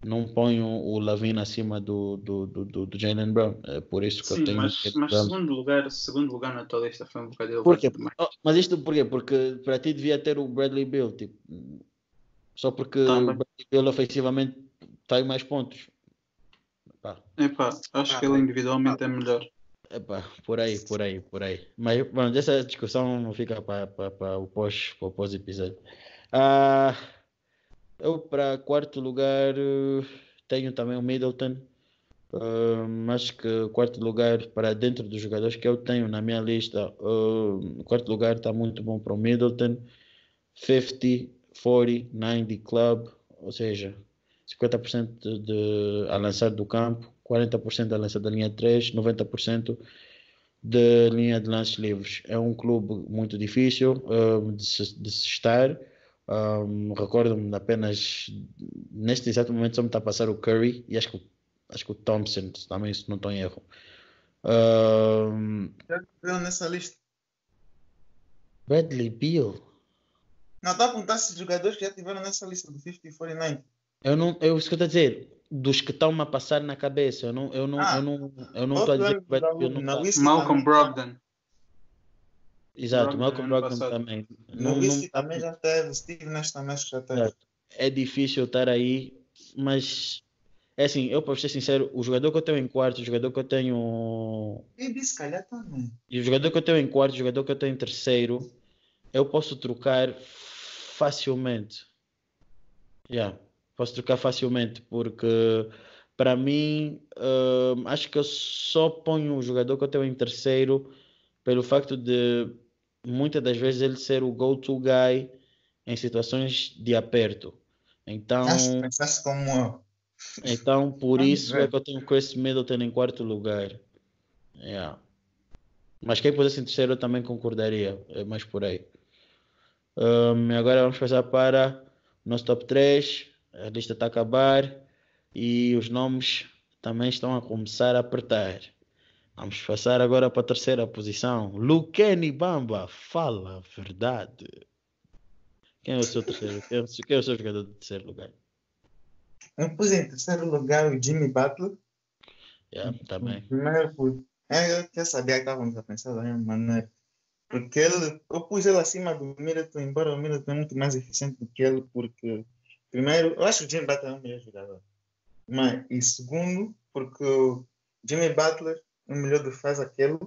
não ponho o Lavine acima do, do, do, do, do Jalen Brown. É por isso que eu Sim, tenho. mas, que- mas segundo lugar, segundo lugar na tua lista foi um bocadinho Por quê? Oh, mas isto por quê? Porque para ti devia ter o Bradley Bill, tipo, só porque Tá o. Bradley Bill ofensivamente tem mais pontos. Pá, Epá, acho que ele individualmente é melhor. Epá, por aí, por aí, por aí. Mas bom, essa discussão fica para o pós, para o pós episódio. Ah, eu para quarto lugar tenho também o Middleton. Ah, acho que quarto lugar para dentro dos jogadores que eu tenho na minha lista, ah, quarto lugar está muito bom para o Middleton. 50, 40, 90 club, ou seja, 50% de, de, a lançar do campo, 40% a lançar da linha 3, 90% de linha de lances livres. É um clube muito difícil um, de, se, de, se, estar. Um, Recordo-me apenas neste exato momento só me está a passar o Curry e acho que, acho que o Thompson também, se não estou em erro. Um, Já nessa lista? Bradley Beal. Não, está a apontar se jogadores que já tiveram nessa lista do 50 e 49. Eu não, eu, isso que eu estou a dizer, dos que estão-me a passar na cabeça, eu não, eu não, ah, eu não, eu não estou a dizer que vai eu não tá. Malcolm Brogdon. Exato, Malcolm Brogdon também. No não, também já teve, Steve Nash também já teve. É difícil estar aí, mas é assim, eu para ser sincero, o jogador que eu tenho em quarto, o jogador que eu tenho. E disse, calhar também. E o jogador que eu tenho em quarto, o jogador que eu tenho em terceiro, eu posso trocar facilmente. Yeah, posso trocar facilmente, porque para mim uh, acho que eu só ponho o jogador que eu tenho em terceiro pelo facto de muitas das vezes ele ser o go-to guy em situações de aperto. Então, pensaste como então por isso é que eu tenho Chris Middleton em quarto lugar. Yeah. Mas quem pudesse em terceiro eu também concordaria, é mais por aí. Um, agora vamos passar para o nosso top 3. A lista está a acabar e os nomes também estão a começar a apertar. Vamos passar agora para a terceira posição. Luqueni Bamba, fala a verdade. Quem é o seu terceiro? Quem é o seu jogador de terceiro lugar? Eu pus em terceiro lugar o Jimmy Butler. Yeah, também. Primeiro, por... é, eu já sabia que estávamos a pensar da mesma maneira. Porque ele, eu pus ele acima do Middleton, embora o Middleton é muito mais eficiente do que ele, porque, primeiro, eu acho que o Jimmy Butler é o melhor jogador. Mas, e segundo, porque o Jimmy Butler o melhor defesa que ele.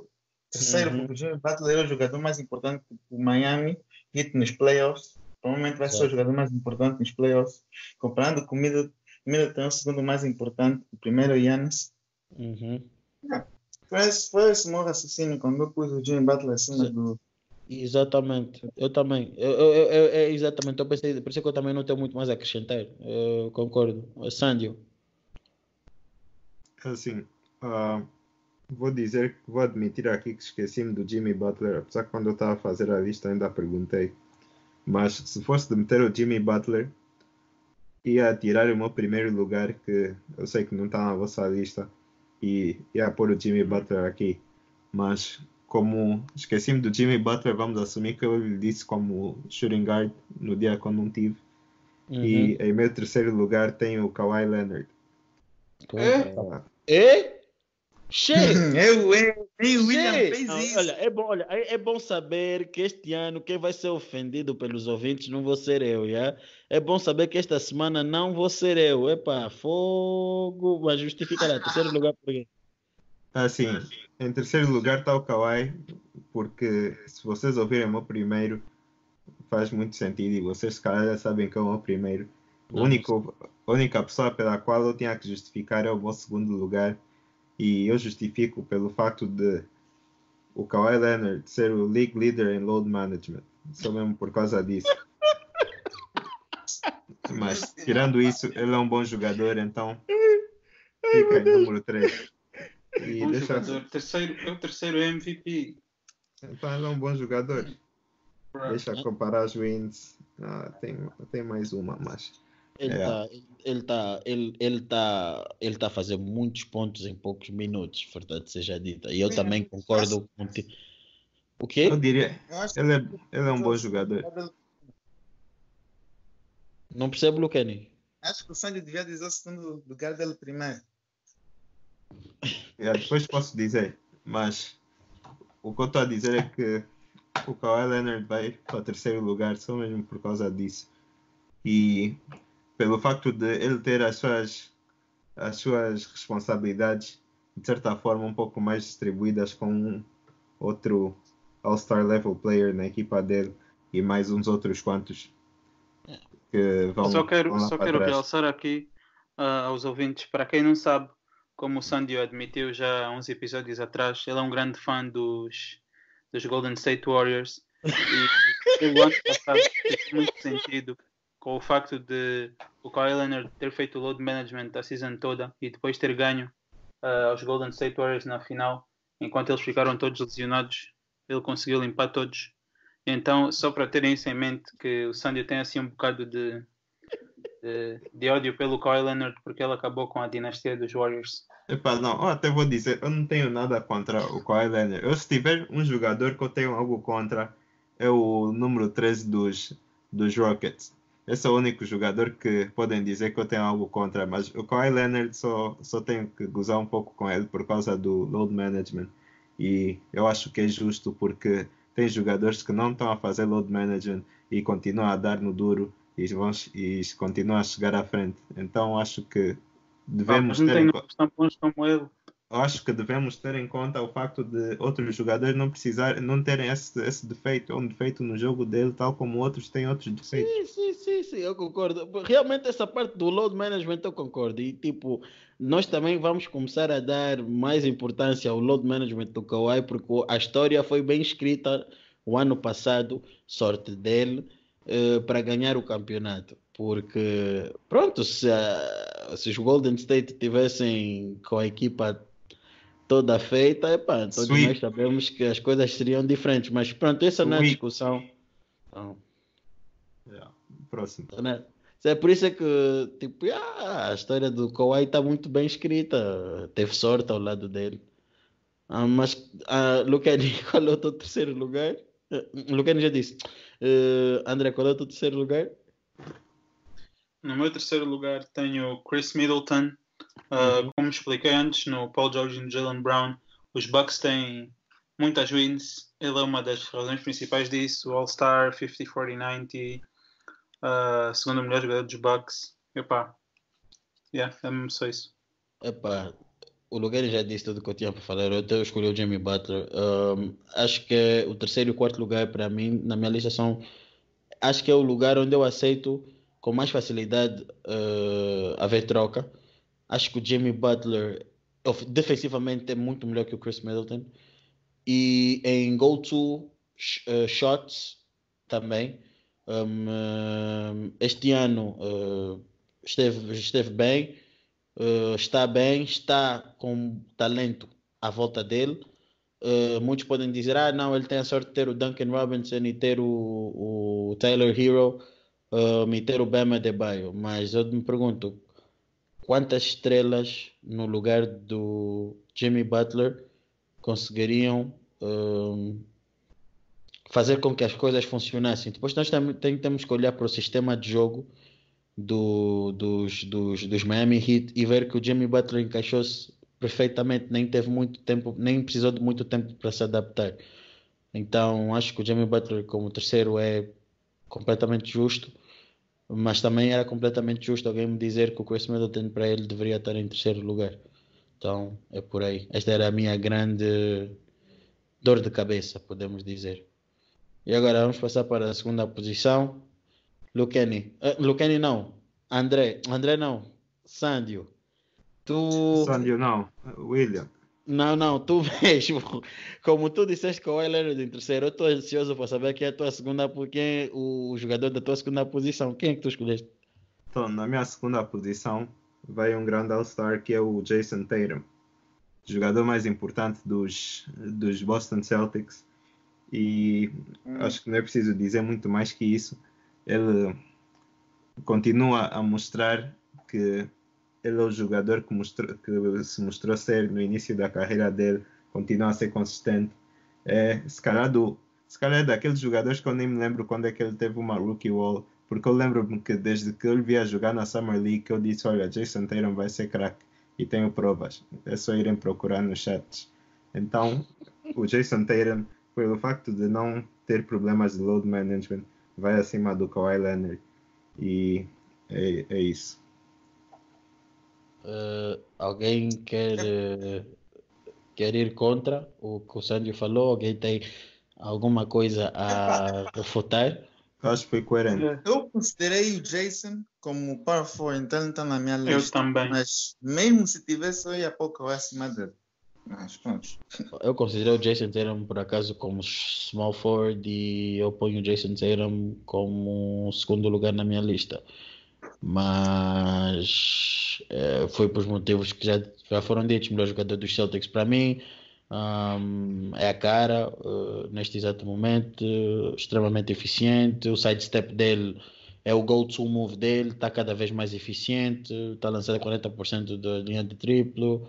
Terceiro, uhum. porque o Jimmy Butler é o jogador mais importante do Miami Heat nos playoffs. Provavelmente vai ser o jogador mais importante nos playoffs. Comparando com o Middleton, Middleton é o segundo mais importante. O primeiro é o Giannis. Uhum. Foi, foi esse meu raciocínio quando eu pus o Jimmy Butler acima do. Exatamente, eu também. Eu, eu, eu, eu, exatamente, eu pensei, por isso que eu também não tenho muito mais a acrescentar. Eu concordo. Sandio. Assim, uh, vou dizer, vou admitir aqui que esqueci-me do Jimmy Butler, apesar que quando eu estava a fazer a lista ainda perguntei. Mas se fosse de meter o Jimmy Butler, ia tirar o meu primeiro lugar, que eu sei que não está na vossa lista, e ia pôr o Jimmy Butler aqui. Mas como esqueci-me do Jimmy Butler, vamos assumir que eu lhe disse como shooting guard no dia quando não tive. Uhum. E em meu terceiro lugar tem o Kawhi Leonard. É? É? Cheio! Eu, eu, William fez não, isso. Olha, é bom, olha, é, é, bom saber que este ano quem vai ser ofendido pelos ouvintes não vou ser eu, já? É bom saber que esta semana não vou ser eu. Epa, fogo! Mas justifica lá, terceiro lugar por quê? Assim, em terceiro lugar está o Kawhi, porque se vocês ouvirem o meu primeiro, faz muito sentido e vocês se calhar já sabem que é o meu primeiro. A única pessoa pela qual eu tinha que justificar é o meu segundo lugar e eu justifico pelo facto de o Kawhi Leonard ser o league leader em load management. Só mesmo por causa disso. Mas tirando isso, ele é um bom jogador, então fica em número 3. E bom deixa... jogador. Terceiro, é o terceiro MVP. Então ele é um bom jogador. Deixa comparar os wins. Ah, tem, tem mais uma, mas ele está é. ele tá, ele, ele tá, ele tá a fazer muitos pontos em poucos minutos, verdade seja dita. E eu Sim, também concordo com O quê? Eu diria, ele é, ele é um bom jogador. Não percebo, Lucani. Acho que o Sandy devia dizer o segundo lugar dele primeiro. É, depois posso dizer, mas o que eu estou a dizer é que o Kawhi Leonard vai para o terceiro lugar só mesmo por causa disso. E pelo facto de ele ter as suas, as suas responsabilidades de certa forma um pouco mais distribuídas com outro All-Star level player na equipa dele e mais uns outros quantos que vão só quero, só quero realçar aqui uh, aos ouvintes para quem não sabe como o Sandy admitiu já há uns episódios atrás ele é um grande fã dos, dos Golden State Warriors e o ano passado fez muito sentido com o facto de o Kyle Leonard ter feito o load management a season toda e depois ter ganho uh, aos Golden State Warriors na final, enquanto eles ficaram todos lesionados, ele conseguiu limpar todos. Então, só para terem isso em mente, que o Sandy tem assim um bocado de, de, de ódio pelo Kyle Leonard, porque ele acabou com a dinastia dos Warriors. Epá, não, eu até vou dizer, eu não tenho nada contra o Kawhi Leonard. Eu, se tiver um jogador que eu tenho algo contra, é o número 13 dos, dos Rockets. Esse é o único jogador que podem dizer que eu tenho algo contra, mas o Kawhi Leonard só, só tenho que gozar um pouco com ele por causa do load management. E eu acho que é justo porque tem jogadores que não estão a fazer load management e continuam a dar no duro e, vão, e continuam a chegar à frente. Então acho que devemos ah, não ter. Em... tão bons como ele. Eu acho que devemos ter em conta o facto de outros jogadores não precisar, não terem esse, esse defeito, ou um defeito no jogo dele, tal como outros têm outros defeitos. Sim, sim, sim, sim, eu concordo. Realmente essa parte do load management eu concordo. E tipo, nós também vamos começar a dar mais importância ao load management do Kawhi, porque a história foi bem escrita o ano passado, sorte dele, uh, para ganhar o campeonato. Porque, pronto, se, uh, se os Golden State tivessem com a equipa toda feita, epá, todos Sweet. nós sabemos que as coisas seriam diferentes. Mas pronto, essa não é a discussão. Então, Yeah. Próximo. né? É por isso é que, tipo, ah, a história do Kawhi está muito bem escrita. Teve sorte ao lado dele. Ah, mas, ah, Lucani, qual é o teu terceiro lugar? Uh, Lucani já disse. Uh, André, qual é o teu terceiro lugar? No meu terceiro lugar tenho Chris Middleton. Uh, Como expliquei antes, no Paul George e no Jalen Brown, os Bucks têm muitas wins. Ele é uma das razões principais disso. All-Star, 50, 40, 90, uh, segundo melhor jogador dos Bucks. Epá, yeah, é mesmo só isso. Epá, o Lucani já disse tudo que eu tinha para falar. Eu até escolhi o Jimmy Butler. Um, acho que o terceiro e quarto lugar para mim, na minha lista, são. Acho que é o lugar onde eu aceito com mais facilidade uh, haver troca. Acho que o Jimmy Butler defensivamente é muito melhor que o Chris Middleton. E em go-to uh, shots também. Um, este ano uh, esteve, esteve bem, uh, está bem, está com talento à volta dele. Uh, muitos podem dizer: ah, não, ele tem a sorte de ter o Duncan Robinson e ter o, o Taylor Hero um, e ter o Bama Debaio. Mas eu me pergunto: quantas estrelas no lugar do Jimmy Butler conseguiriam fazer com que as coisas funcionassem? Depois nós temos que olhar para o sistema de jogo do, dos, dos, dos Miami Heat e ver que o Jimmy Butler encaixou-se perfeitamente, nem teve muito tempo, nem precisou de muito tempo para se adaptar. Então acho que o Jimmy Butler como terceiro é completamente justo, mas também era completamente justo alguém me dizer que o Chris Middleton para ele deveria estar em terceiro lugar. Então é por aí. Esta era a minha grande dor de cabeça, podemos dizer. E agora vamos passar para a segunda posição. Lucani. Uh, Lucani não. André. André não. Sandio. Tu. Sandio não. William. Não, não, tu mesmo. Como tu disseste que o Leonard em terceiro, eu estou ansioso para saber quem é a tua segunda, quem é o jogador da tua segunda posição. Quem é que tu escolheste? Então, na minha segunda posição, vai um grande All-Star que é o Jason Tatum, jogador mais importante dos, dos Boston Celtics. E acho que não é preciso dizer muito mais que isso. Ele continua a mostrar que ele é o jogador que, mostrou, que se mostrou ser no início da carreira dele, continua a ser consistente. É, se calhar, do, se calhar é daqueles jogadores que eu nem me lembro quando é que ele teve uma rookie wall, porque eu lembro-me que desde que eu via jogar na Summer League, eu disse: Olha, Jason Tatum vai ser craque e tenho provas. É só irem procurar nos chats. Então, o Jason Tatum, pelo facto de não ter problemas de load management, vai acima do Kawhi Leonard. E é, é isso. Uh, alguém quer, uh, quer ir contra o que o Sandio falou? Alguém tem alguma coisa a refutar? Eu acho que foi coerente. É, Eu considerei o Jason como power forward, então ele está na minha lista. Eu também. Mas mesmo se tivesse, eu ia pouco acima dele. Mas pronto. Eu considero o Jason Tatum por acaso como small forward e eu ponho o Jason Tatum como segundo lugar na minha lista. Mas eh, foi por motivos que já, já foram ditos. Melhor jogador dos Celtics para mim. um, é a cara uh, neste exato momento, uh, extremamente eficiente. O sidestep dele é o go-to move dele, está cada vez mais eficiente, está a lançar 40% da linha de triplo.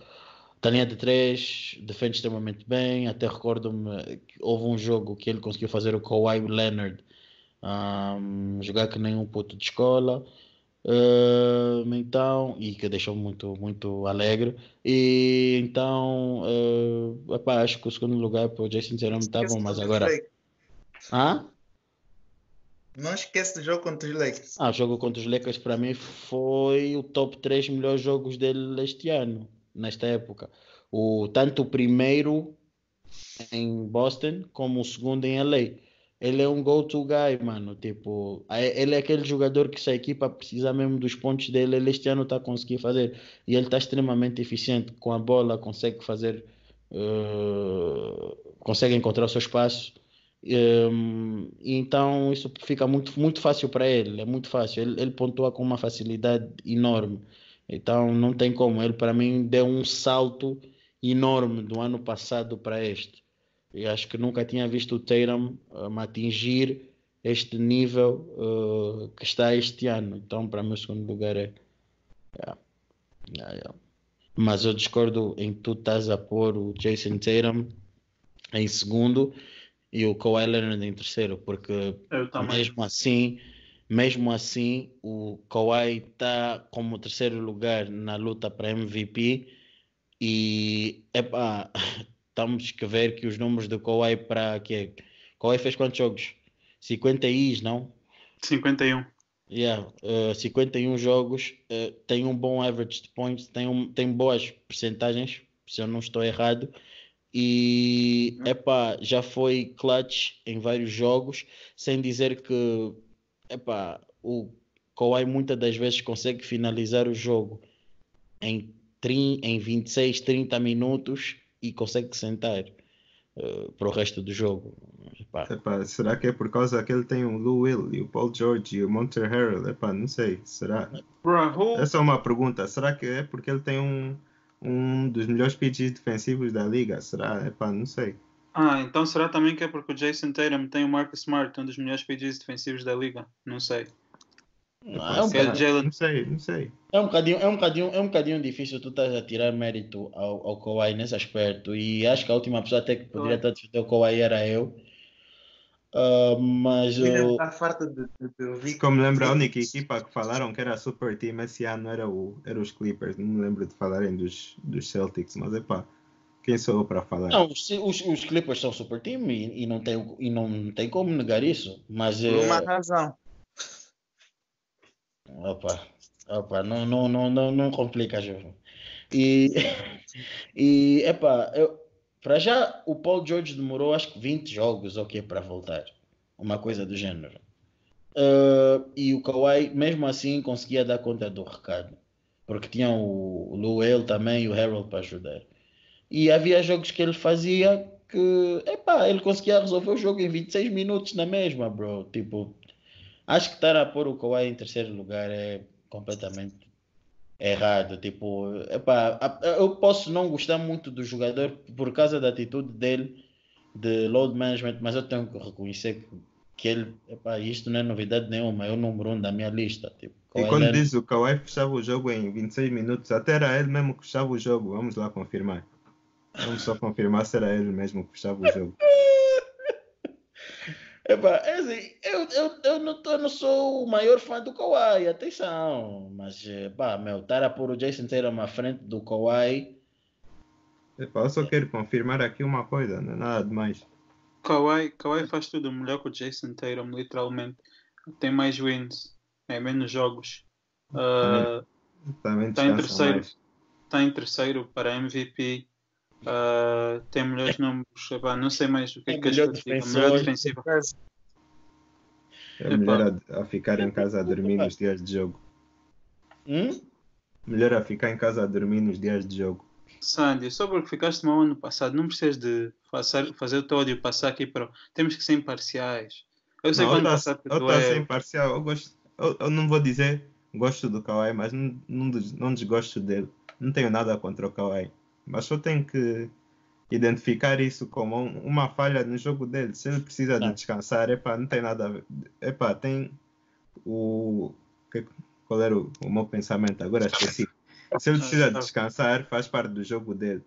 Da linha de 3, defende extremamente bem. Até recordo-me que houve um jogo que ele conseguiu fazer o Kawhi Leonard um, jogar que nem um puto de escola. Então, e que deixou muito, muito alegre. E então, uh, epá, acho que o segundo lugar para o Jason Tatum está bom, mas agora. Hã? Não esquece do jogo contra os Lakers. Ah, o jogo contra os Lakers para mim foi o top 3 melhores jogos dele este ano, nesta época. O, tanto o primeiro em Boston como o segundo em LA. Ele é um go-to guy, mano. Tipo, ele é aquele jogador que se a equipa precisa mesmo dos pontos dele, ele este ano está a conseguir fazer. E ele está extremamente eficiente com a bola, consegue fazer, eh, consegue encontrar o seu espaço. Um, e então isso fica muito, muito fácil para ele, é muito fácil. Ele, ele pontua com uma facilidade enorme. Então não tem como. Ele para mim deu um salto enorme do ano passado para este. E acho que nunca tinha visto o Tatum um, atingir este nível uh, que está este ano. Então para mim o segundo lugar é. Yeah. Yeah, yeah. Mas eu discordo em que tu estás a pôr o Jason Tatum em segundo e o Kawhi Leonard em terceiro, porque mesmo assim, mesmo assim, o Kawhi está como terceiro lugar na luta para MVP e epá, estamos que ver que os números do Kawhi para que Kawhi fez quantos jogos? 50 is, não? 51. Yeah, uh, 51 jogos, uh, tem um bom average de points, tem, um, tem boas percentagens, se eu não estou errado, e epá, já foi clutch em vários jogos, sem dizer que epá, o Kawhi muitas das vezes consegue finalizar o jogo em, 30, em 26, 30 minutos e consegue sentar uh, para o resto do jogo. Epá, Epá, será que é por causa que ele tem o Lou Will e o Paul George e o Monter Harrell? Epá, não sei. Será? Bro? Essa é uma pergunta. Será que é porque ele tem um, um dos melhores PGs defensivos da liga? Será? Epá, não sei. Ah, então será também que é porque o Jason Tatum tem o Marcus Smart, um dos melhores PGs defensivos da liga? Não sei. é um é bocadinho- Jalen. Não sei, não sei. É um bocadinho, é um bocadinho, é um bocadinho difícil tu estás a tirar mérito ao, ao Kawhi nesse aspecto e acho que a última pessoa até que poderia estar a defender o Kawhi era eu. Ah, mas eu, está farto de, de, de ouvir. Como me lembro, a única equipa que falaram que era super team esse ano era, o, era os Clippers. Não me lembro de falarem dos, dos Celtics, mas epá, quem sou eu para falar? não, os, os, os Clippers são super team e, e não tem, e não tem como negar isso. Mas Por eh, uma razão. Opa, opa, não, não, não, não, não complica, João. E, e epá, eu, para já o Paul George demorou acho que 20 jogos ok, para voltar, uma coisa do gênero. Ah, e o Kawhi, mesmo assim, conseguia dar conta do recado, porque tinha o, o Luel também e o Harold para ajudar. E havia jogos que ele fazia que, epá, ele conseguia resolver o jogo em 26 minutos na mesma, bro. Tipo, Acho que estar a pôr o Kawhi em terceiro lugar é completamente errado. Tipo, epá, eu posso não gostar muito do jogador por causa da atitude dele de load management, mas eu tenho que reconhecer que, que ele, epá, isto não é novidade nenhuma, é o número um da minha lista. Tipo, E quando Leonard- diz o Kawhi fechava o jogo em 26 minutos, até era ele mesmo que fechava o jogo. Vamos lá confirmar. Vamos só confirmar se era ele mesmo que fechava o jogo. Epá, é assim, eu, eu, eu, não, tô- eu não sou o maior fã do Kawhi, atenção, mas, pá, meu, estar a pôr o Jason Tatum à frente do Kawhi Epá, eu só quero confirmar aqui uma coisa, não é nada demais. Kawhi, Kawhi faz tudo melhor que o Jason Tatum, literalmente. Tem mais wins, é menos jogos. Ah, Também Tá em terceiro. Está em terceiro para MVP. Ah, tem melhores números. Epá, não sei mais o que é É que queres melhor defensiva. É melhor a, a ficar em casa a dormir nos dias de jogo. Hum? Melhor a ficar em casa a dormir nos dias de jogo. Sandy, só porque ficaste mal ano passado, não precisas de fazer, fazer o teu ódio passar aqui para. Temos que ser imparciais. Eu sei Não, eu ano tô- passado eu a ser imparcial. Eu, gosto, eu, eu não vou dizer gosto do Kawhi, mas não, não, não desgosto dele. Não tenho nada contra o Kawhi. Mas só tenho que identificar isso como um- uma falha no jogo dele. Se ele precisa de descansar, epá, não tem nada a ver. Epá, tem o. que- Qual era o, o meu pensamento? Agora esqueci. Se ele precisa de descansar, faz parte do jogo dele.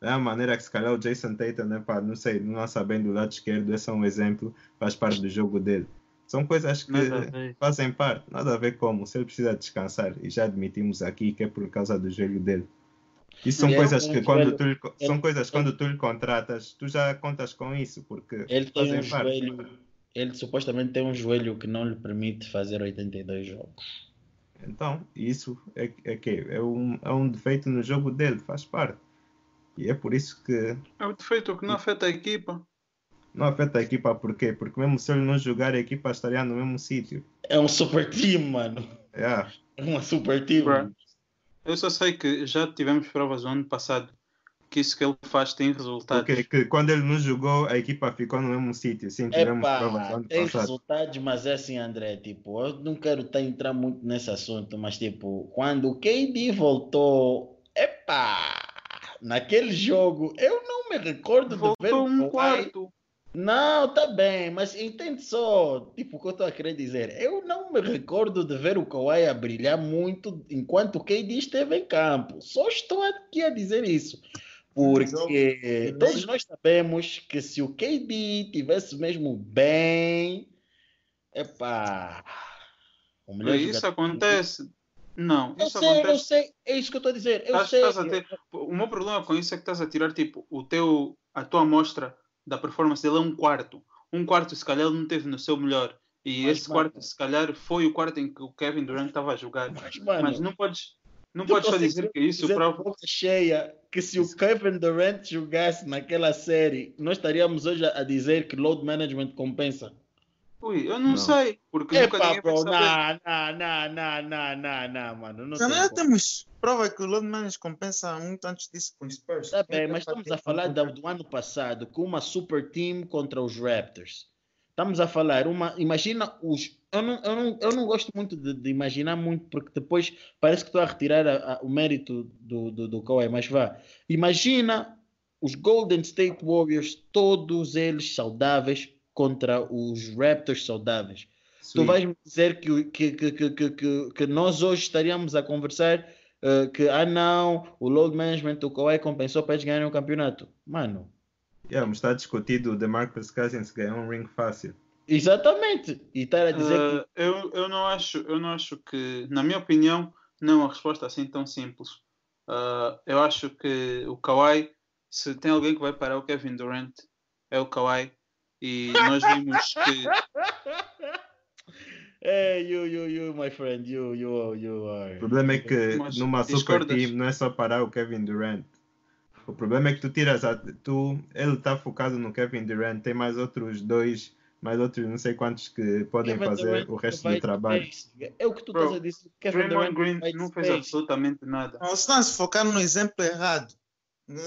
Da mesma maneira que se calhar o Jason Tatum, epá, não sei, não lança bem do lado esquerdo, esse é um exemplo, faz parte do jogo dele. São coisas que fazem parte, nada a ver como. Se ele precisa descansar, e já admitimos aqui que é por causa do joelho dele. Isso são coisas que um quando joelho- tu são coisas ele- quando tu lhe contratas, tu já contas com isso, porque Ele tem fazem um parte. joelho. Ele supostamente tem um joelho que não lhe permite fazer 82 jogos. Então, isso é, é que é um, é um defeito no jogo dele, faz parte. E é por isso que É o defeito que não afeta a equipa. não afeta a equipa, por quê? Porque mesmo se ele não jogar, a equipa estaria no mesmo sítio. É um super team, mano. Yeah. É uma super team. Bruh. Eu só sei que já tivemos provas no ano passado que isso que ele faz tem resultados. Porque que quando ele não jogou, a equipa ficou no mesmo sítio. Sim, tivemos provas no ano tem passado. resultados, mas é assim, André, tipo, eu não quero tá, entrar muito nesse assunto, mas tipo, quando o KD voltou, epá, naquele jogo, eu não me recordo de ver Voltou o um Kawhi- quarto. Não, tá bem, mas entende só, tipo, o que eu estou a querer dizer. Eu não me recordo de ver o Kawhi a brilhar muito enquanto o KD esteve em campo. Só estou aqui a dizer isso. Porque todos nós sabemos que se o KD tivesse mesmo bem, epá, o melhor Isso acontece. Não, Eu isso sei, eu acontece. sei, é isso que eu estou a dizer. Eu Estás- sei. estás a ter- O meu problema com isso é que estás a tirar tipo o teu, a tua amostra da performance dele é um quarto. Um quarto, se calhar, ele não teve no seu melhor. E Mas, esse mano- quarto, se calhar, foi o quarto em que o Kevin Durant estava a jogar. Mas, mano, Mas não podes, não podes só dizer que isso prova. cheia que se o Kevin Durant jogasse naquela série, nós estaríamos hoje a dizer que load management compensa. Ui, eu não, Não. sei. Porque nunca Epá, ninguém vai bro, saber. não, não, não, não, não, não, mano. Não Também temos prova que o Lord Manes compensa muito antes disso com os Spurs. Tá bem, mas estamos a falar do, do ano passado com uma super team contra os Raptors. Estamos a falar uma. Imagina os. Eu não, eu não, eu não gosto muito de, de imaginar muito, porque depois parece que estou a retirar a- a- o mérito do, do, do Kawhi, mas vá. Imagina os Golden State Warriors, todos eles saudáveis contra os Raptors saudáveis. Tu Sim. vais me dizer que, que, que, que, que, que, que nós hoje estaríamos a conversar eh, que, ah não, o load management do Kawhi compensou para eles ganharem o campeonato. Mano, Yeah, mas está discutido o DeMarcus Cousins ganhou um ring fácil. exatamente. E estar a dizer que Uh, eu, eu, não acho, eu não acho que, na minha opinião, não é uma resposta assim tão simples. Uh, eu acho que o Kawhi, se tem alguém que vai parar o Kevin Durant, é o Kawhi. E nós vimos que Hey, you, you, you, my friend, you, you, you O are. problema é que Mas numa super team não é só parar o Kevin Durant. O problema é que tu tiras a, tu, ele está focado no Kevin Durant, tem mais outros dois, mais outros não sei quantos que podem Kevin fazer Durant o resto do trabalho. space. É o que tu Bro, estás a dizer. Kevin Draymond Durant Green não fez space. absolutamente nada. Está a se focar no exemplo errado.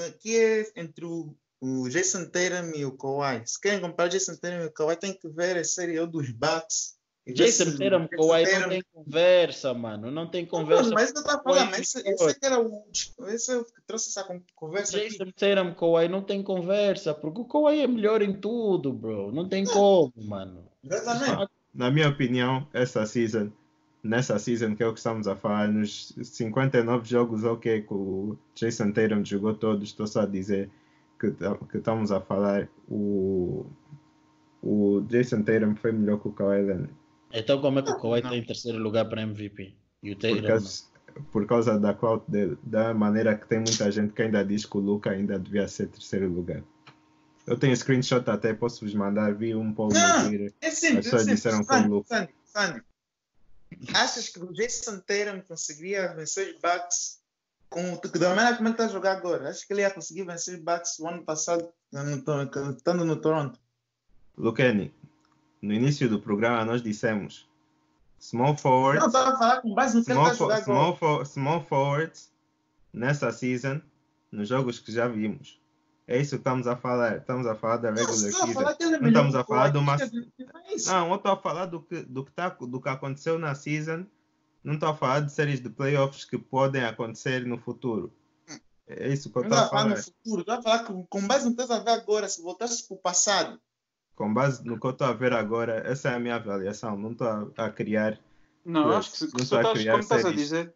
Aqui é entre o, o Jason Tatum e o Kawhi. Se querem comparar Jason Tatum e o Kawhi, tem que ver a série dos Bucks. e Jason se- Tatum, Jason Kawhi não tem conversa, mano. Não tem Não, conversa. Mas eu estava falando, Kawhi esse, é esse é que era o. Esse é o que trouxe essa con- conversa aqui. Jason Tatum, Kawhi não tem conversa, porque o Kawhi é melhor em tudo, bro. Não tem como, mano. Exatamente. Na minha opinião, essa season, nessa season que é o que estamos a falar, nos 59 jogos ok que o Jason Tatum jogou todos, estou só a dizer que, ta- que estamos a falar, o, o Jason Tatum foi melhor que o Kawhi Leonard. Então como é que o Kawhi Não. está em terceiro lugar para MVP? E o Por Tatum não? causa, por causa da clout dele, da maneira que tem muita gente que ainda diz que o Luca ainda devia ser terceiro lugar. Eu tenho screenshot até, posso vos mandar, vi um pouco Não. Twitter. É simples. As pessoas é disseram que Sandy, o Sandy. Achas que o Jason Tatum conseguiria vencer os Bucks com da maneira como ele está a jogar agora? Acho que ele ia conseguir vencer Bucks o ano passado, no, Tor- estando no Toronto. Luqueni, no início do programa nós dissemos small forwards, Não, estava a falar com base no que ele small, está a jogar agora. small, fo- small forwards nessa season nos jogos que já vimos. É isso que estamos a falar. Estamos a falar da regular tá season. ele é Não estamos a o falar é isso. Não, eu estou a falar do que, do, que tá, do que aconteceu na season. Não estou a falar de séries de playoffs que podem acontecer no futuro. É isso que eu estou a falar falar. no futuro, vai falar com, com base no que estás a ver agora, se voltasses para o passado. Com base no que eu estou a ver agora, essa é a minha avaliação. Não estou a, a criar. Não, Pois, acho que, se- não que se está a estás, como estás a dizer,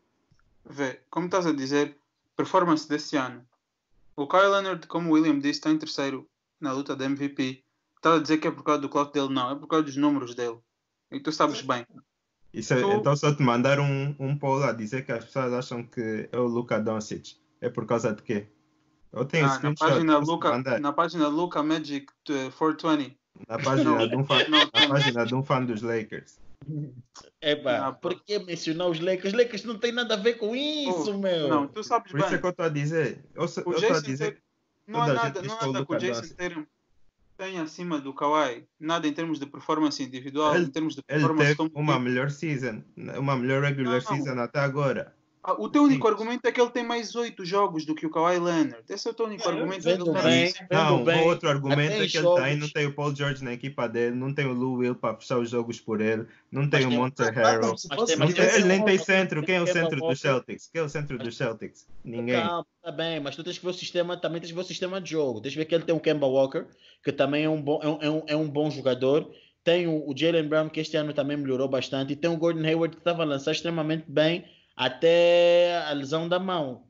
vê, como estás a dizer, performance desse ano. O Kyle Leonard, como o William disse, está em terceiro na luta da MVP. Está a dizer que é por causa do clout dele, não, é por causa dos números dele. E tu sabes bem. Isso é- Tu- Então, eu te mandar um, um poll a dizer que as pessoas acham que é o Luka Doncic, é por causa de quê? Eu tenho Ah, na página te Luca, na página Luca Magic eh, 420. Na página, de um fã, na página de um fã dos Lakers. Ah, pá. por que mencionar os Lakers? Lakers não tem nada a ver com isso, meu. Não, tu sabes Por isso é bem. que eu estou a dizer. Eu estou O a Jason dizer. Tatum, não há nada, não há é nada que o Jason. Tatum tem acima do Kawhi. Nada em termos de performance individual, Ele- em termos de Ele performance teve como uma melhor season, uma melhor regular Não. season até agora. Ah, o teu único Sim. argumento é que ele tem mais oito jogos do que o Kawhi Leonard. Esse é o teu único Não, argumento. vendo que ele bem, Não, bem, o outro argumento até é que ele jogos- tem, não tem o Paul George na equipa dele, não tem o Lou Will para fechar os jogos por ele, não tem Mas o Não, Harrell. Não ele nem tem centro. Quem é o centro dos. Celtics? Quem é o centro dos Celtics? Ninguém. Calma, tá bem, mas tu tens que ver o sistema, também tens que ver o sistema de jogo. Tens que ver que ele tem o Kemba Walker, que também é um bom, é um, é um, é um bom jogador. Tem o, o Jalen Brown, que este ano também melhorou bastante. E tem o Gordon Hayward, que estava a lançar extremamente bem até a lesão da mão.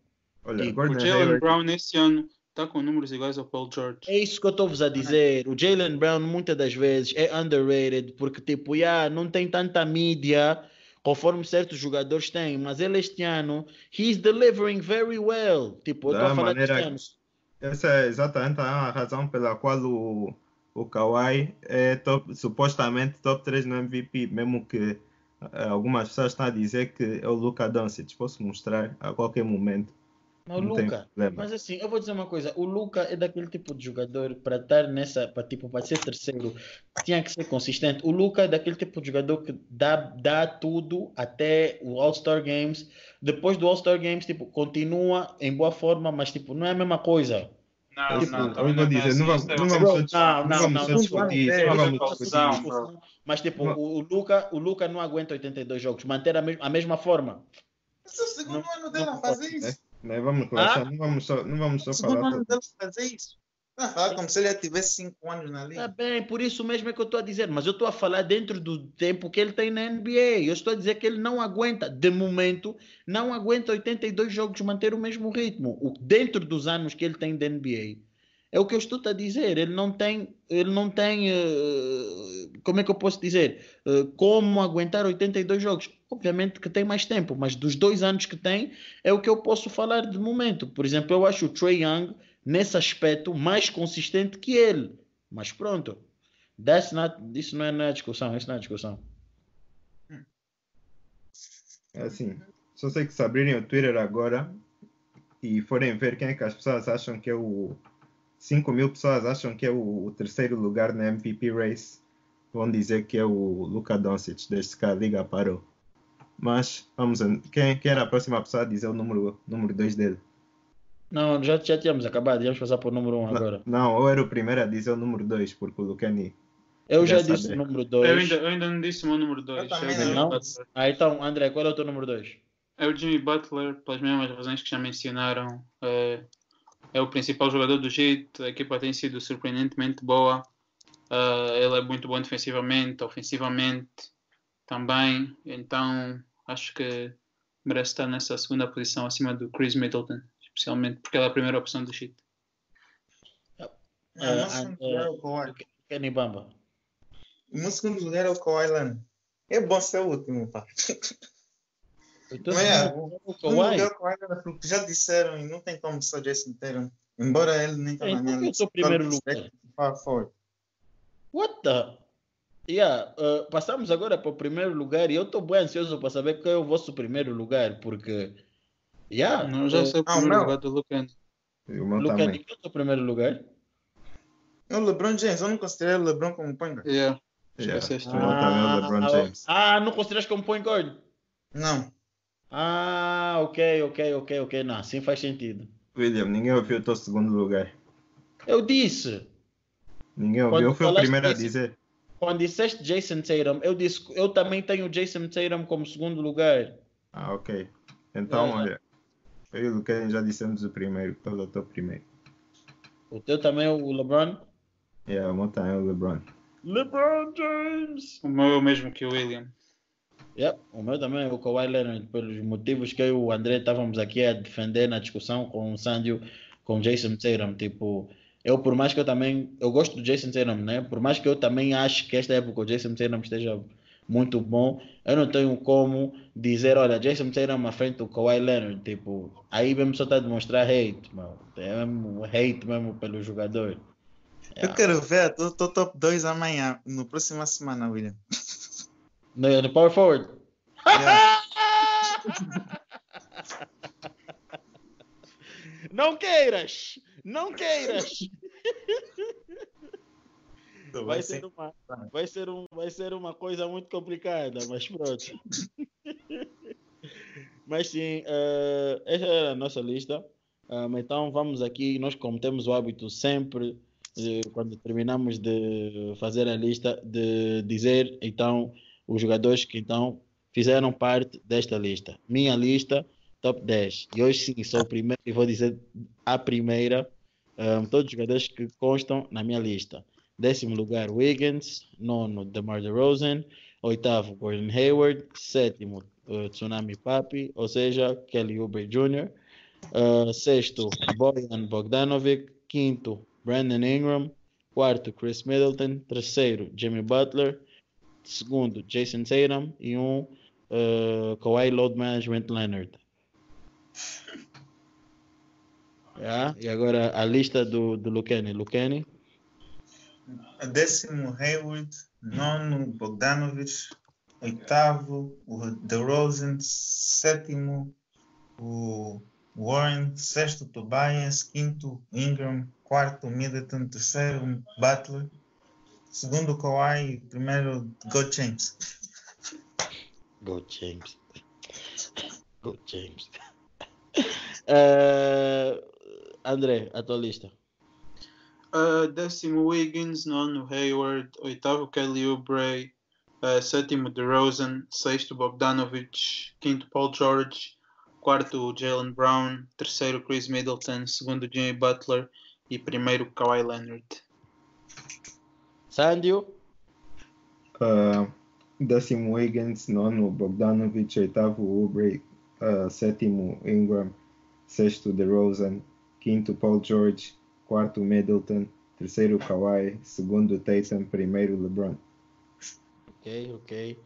Olha, E O Gordon Jalen. Brown esse ano está com números iguais ao Paul George. É isso que eu estou-vos a dizer. O Jalen Brown, muitas das vezes, é underrated, porque, tipo, yeah, não tem tanta mídia conforme certos jogadores têm, mas ele este ano, he's delivering very well. Tipo, eu estou Da a falar maneira deste ano. Essa é exatamente a razão pela qual o, o Kawhi é top, supostamente top 3 no MVP, mesmo que algumas pessoas estão a dizer que é o Luka Doncic. Posso mostrar a qualquer momento. Mas o Não tem Luca, mas assim, eu vou dizer uma coisa, o Luca é daquele tipo de jogador para estar nessa, para tipo, para ser terceiro, tinha que ser consistente. O Luca é daquele tipo de jogador que dá, dá tudo até o All-Star Games. Depois do All-Star Games, tipo, continua em boa forma, mas tipo, não é a mesma coisa. Não, Tipo, não, eu também vou não é dizer, assim, não vamos, isso é não outra vamos, Bro, só- não, não não, vamos não, só não, discutir não, isso, não, não não, vamos discutir não, isso. bro. Mas tipo, Não. o, o Luca, o Luca não aguenta 82 jogos, manter a, mes a mesma forma. Esse é o segundo Não- ano dele não a fazer pode, isso. Né, Vamos relaxar, não vamos só, não vamos só O segundo falar. ano dele a fazer isso. Está a falar como se ele já tivesse 5 anos na Tá liga. bem, por isso mesmo é que eu estou a dizer, mas eu estou a falar dentro do tempo que ele tem na NBA. Eu estou a dizer que ele não aguenta, de momento, não aguenta 82 jogos manter o mesmo ritmo. O, dentro dos anos que ele tem da NBA. É o que eu estou a dizer. Ele não tem, ele não tem, eh, como é que eu posso dizer, Eh, como aguentar 82 jogos. Obviamente que tem mais tempo, mas dos dois anos que tem é o que eu posso falar de momento. Por exemplo, eu acho o Trey Young nesse aspecto mais consistente que ele. Mas pronto, that's not, isso não é na discussão, isso não é discussão. É assim, só sei que se abrirem o Twitter agora e forem ver quem é que as pessoas acham que é o. 5 mil pessoas acham que é o, o terceiro lugar na MVP Race, vão dizer que é o Luka Doncic, desde que a liga parou. Mas, vamos quem, quem era a próxima pessoa a dizer o número 2 número dois dele? Não, já, já tínhamos acabado, íamos passar para o número 1 um agora. Não, ou era o primeiro a dizer o número 2, porque o Lucani. Eu já Já disse o número Eu 2. ainda, eu ainda não disse o meu número 2. Eu também é, o Jimmy não. Ah, então, André, qual é o teu número 2? é o Jimmy Butler, pelas mesmas razões que já mencionaram. É, é o principal jogador do jeito, a equipa tem sido surpreendentemente boa. Ah, ele é muito bom defensivamente, ofensivamente também. Então acho que merece estar nessa segunda posição acima do Chris Middleton, especialmente porque ele é a primeira opção do Heat. O meu segundo lugar o Kawhi. Kenny Bamba. O meu segundo lugar é o Kawhi Leonard. É bom ser o último, pá. Eu tô Mas é, dizendo, o o segundo Kawhi. lugar é o Kawhi Leonard, porque já disseram e não tem como só Jason Tatum. Embora ele nem está na Então, minha por que eu lista. primeiro lugar? Far forward. What the? Yeah, uh, passamos agora para o primeiro lugar e eu estou bem ansioso para saber qual é o vosso primeiro lugar, porque. Yeah, Não, já uh, sei o ah, o primeiro lugar do Lucan. Também. qual é o teu primeiro lugar? É o LeBron James. Eu não considerei o LeBron como point guard. Yeah. Yeah. Também é o LeBron James. ah, não consideras como point guard? Não. Ah, ok, ok, ok, ok. Não, sim faz sentido. William, ninguém ouviu o teu segundo lugar. Eu disse. Ninguém Quando ouviu. Eu fui o primeiro a dizer. Quando disseste Jason Tatum, eu disse eu também tenho o Jason Tatum como segundo lugar. Ah, ok. Então, É. olha. Eu e o Lucas já dissemos o primeiro. Qual é o teu primeiro? O teu também é o LeBron? Yeah, o meu também é o LeBron. LeBron James! O meu é o mesmo que o William. Yep, o meu também é o Kawhi Leonard, pelos motivos que eu e o André estávamos aqui a defender na discussão com o Sandio, com o Jason Tatum. Tipo, eu por mais que eu também, eu gosto do Jason Tatum, né? Por mais que eu também acho que esta época o Jason Tatum esteja muito bom, eu não tenho como dizer, olha, Jason Tatum à frente do Kawhi Leonard. Tipo, aí mesmo só está a demonstrar hate, mano. É mesmo hate mesmo pelo jogador. Eu quero ver o teu top 2 amanhã, no próxima semana, William. No, no Power Forward. Yeah. Não queiras! Não queiras! Vai ser, uma, vai, ser um, vai ser uma coisa muito complicada, mas pronto. mas sim, eh, essa era a nossa lista. Um, então vamos aqui, nós como temos o hábito sempre, eh, quando terminamos de fazer a lista, de dizer então os jogadores que então fizeram parte desta lista. Minha lista, top 10. E hoje sim, sou o primeiro e vou dizer a primeira, um, todos os jogadores que constam na minha lista. Décimo lugar, Wiggins. Nono, DeMar DeRozan. Oitavo, Gordon Hayward. Sétimo, uh, Tsunami Papi, ou seja, Kelly Oubre Jr. Uh, sexto, Bojan Bogdanovic. Quinto, Brandon Ingram. Quarto, Chris Middleton. Terceiro, Jimmy Butler. Segundo, Jason Tatum. E um, uh, Kawhi Load Management Leonard. Yeah, E agora a lista do, do Lucani. Lucani. Décimo, Hayward. Nono, Bogdanovich. Oitavo, o DeRozan. Sétimo, o Warren. Sexto, Tobias. Quinto, Ingram. Quarto, Middleton. Terceiro, Butler. Segundo, Kawhi. Primeiro, Go James. Go James. Go James. Eh, André, a tua lista. Uh, décimo Wiggins, nono Hayward, oitavo Kelly Oubre, uh, sétimo DeRozan, sexto Bogdanovich, quinto Paul George, quarto Jalen Brown, terceiro Chris Middleton, segundo Jimmy Butler e primeiro Kawhi Leonard. Sandio. Ah, décimo Wiggins, nono Bogdanovich, oitavo Oubre, ah, sétimo Ingram, sexto DeRozan, quinto Paul George, quarto Middleton, terceiro Kawhi, segundo Tatum, primeiro LeBron. Ok, ok.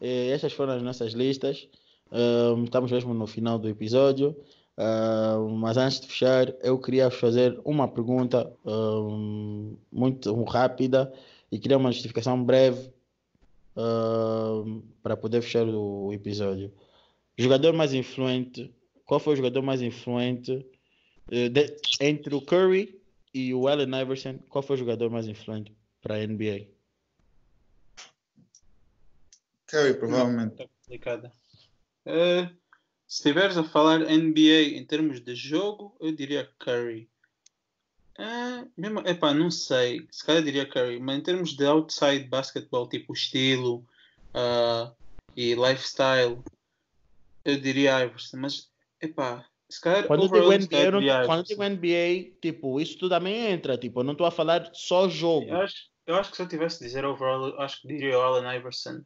Eh, estas foram as nossas listas. Ahm, estamos mesmo no final do episódio. Ahm, mas antes de fechar, eu queria fazer uma pergunta ahm, muito rápida e queria uma justificação breve ahm, para poder fechar o episódio. Jogador mais influente, qual foi o jogador mais influente eh, de- entre o Curry e o Allen Iverson? Qual foi o jogador mais influente para a NBA? Curry, provavelmente. Está complicada. Uh, se estiveres a falar NBA em termos de jogo, eu diria Curry. Uh, mesmo, epá, não sei. Se calhar diria Curry, mas em termos de outside basketball, tipo estilo uh, e lifestyle, eu diria Iverson. Mas, epá, se calhar Quando digo overall, se NBA, calhar eu não- quando digo. NBA, tipo, isso tudo também entra. Tipo, eu não estou a falar só jogo. Eu acho, eu acho que se eu tivesse de dizer overall, acho que diria Allen Iverson,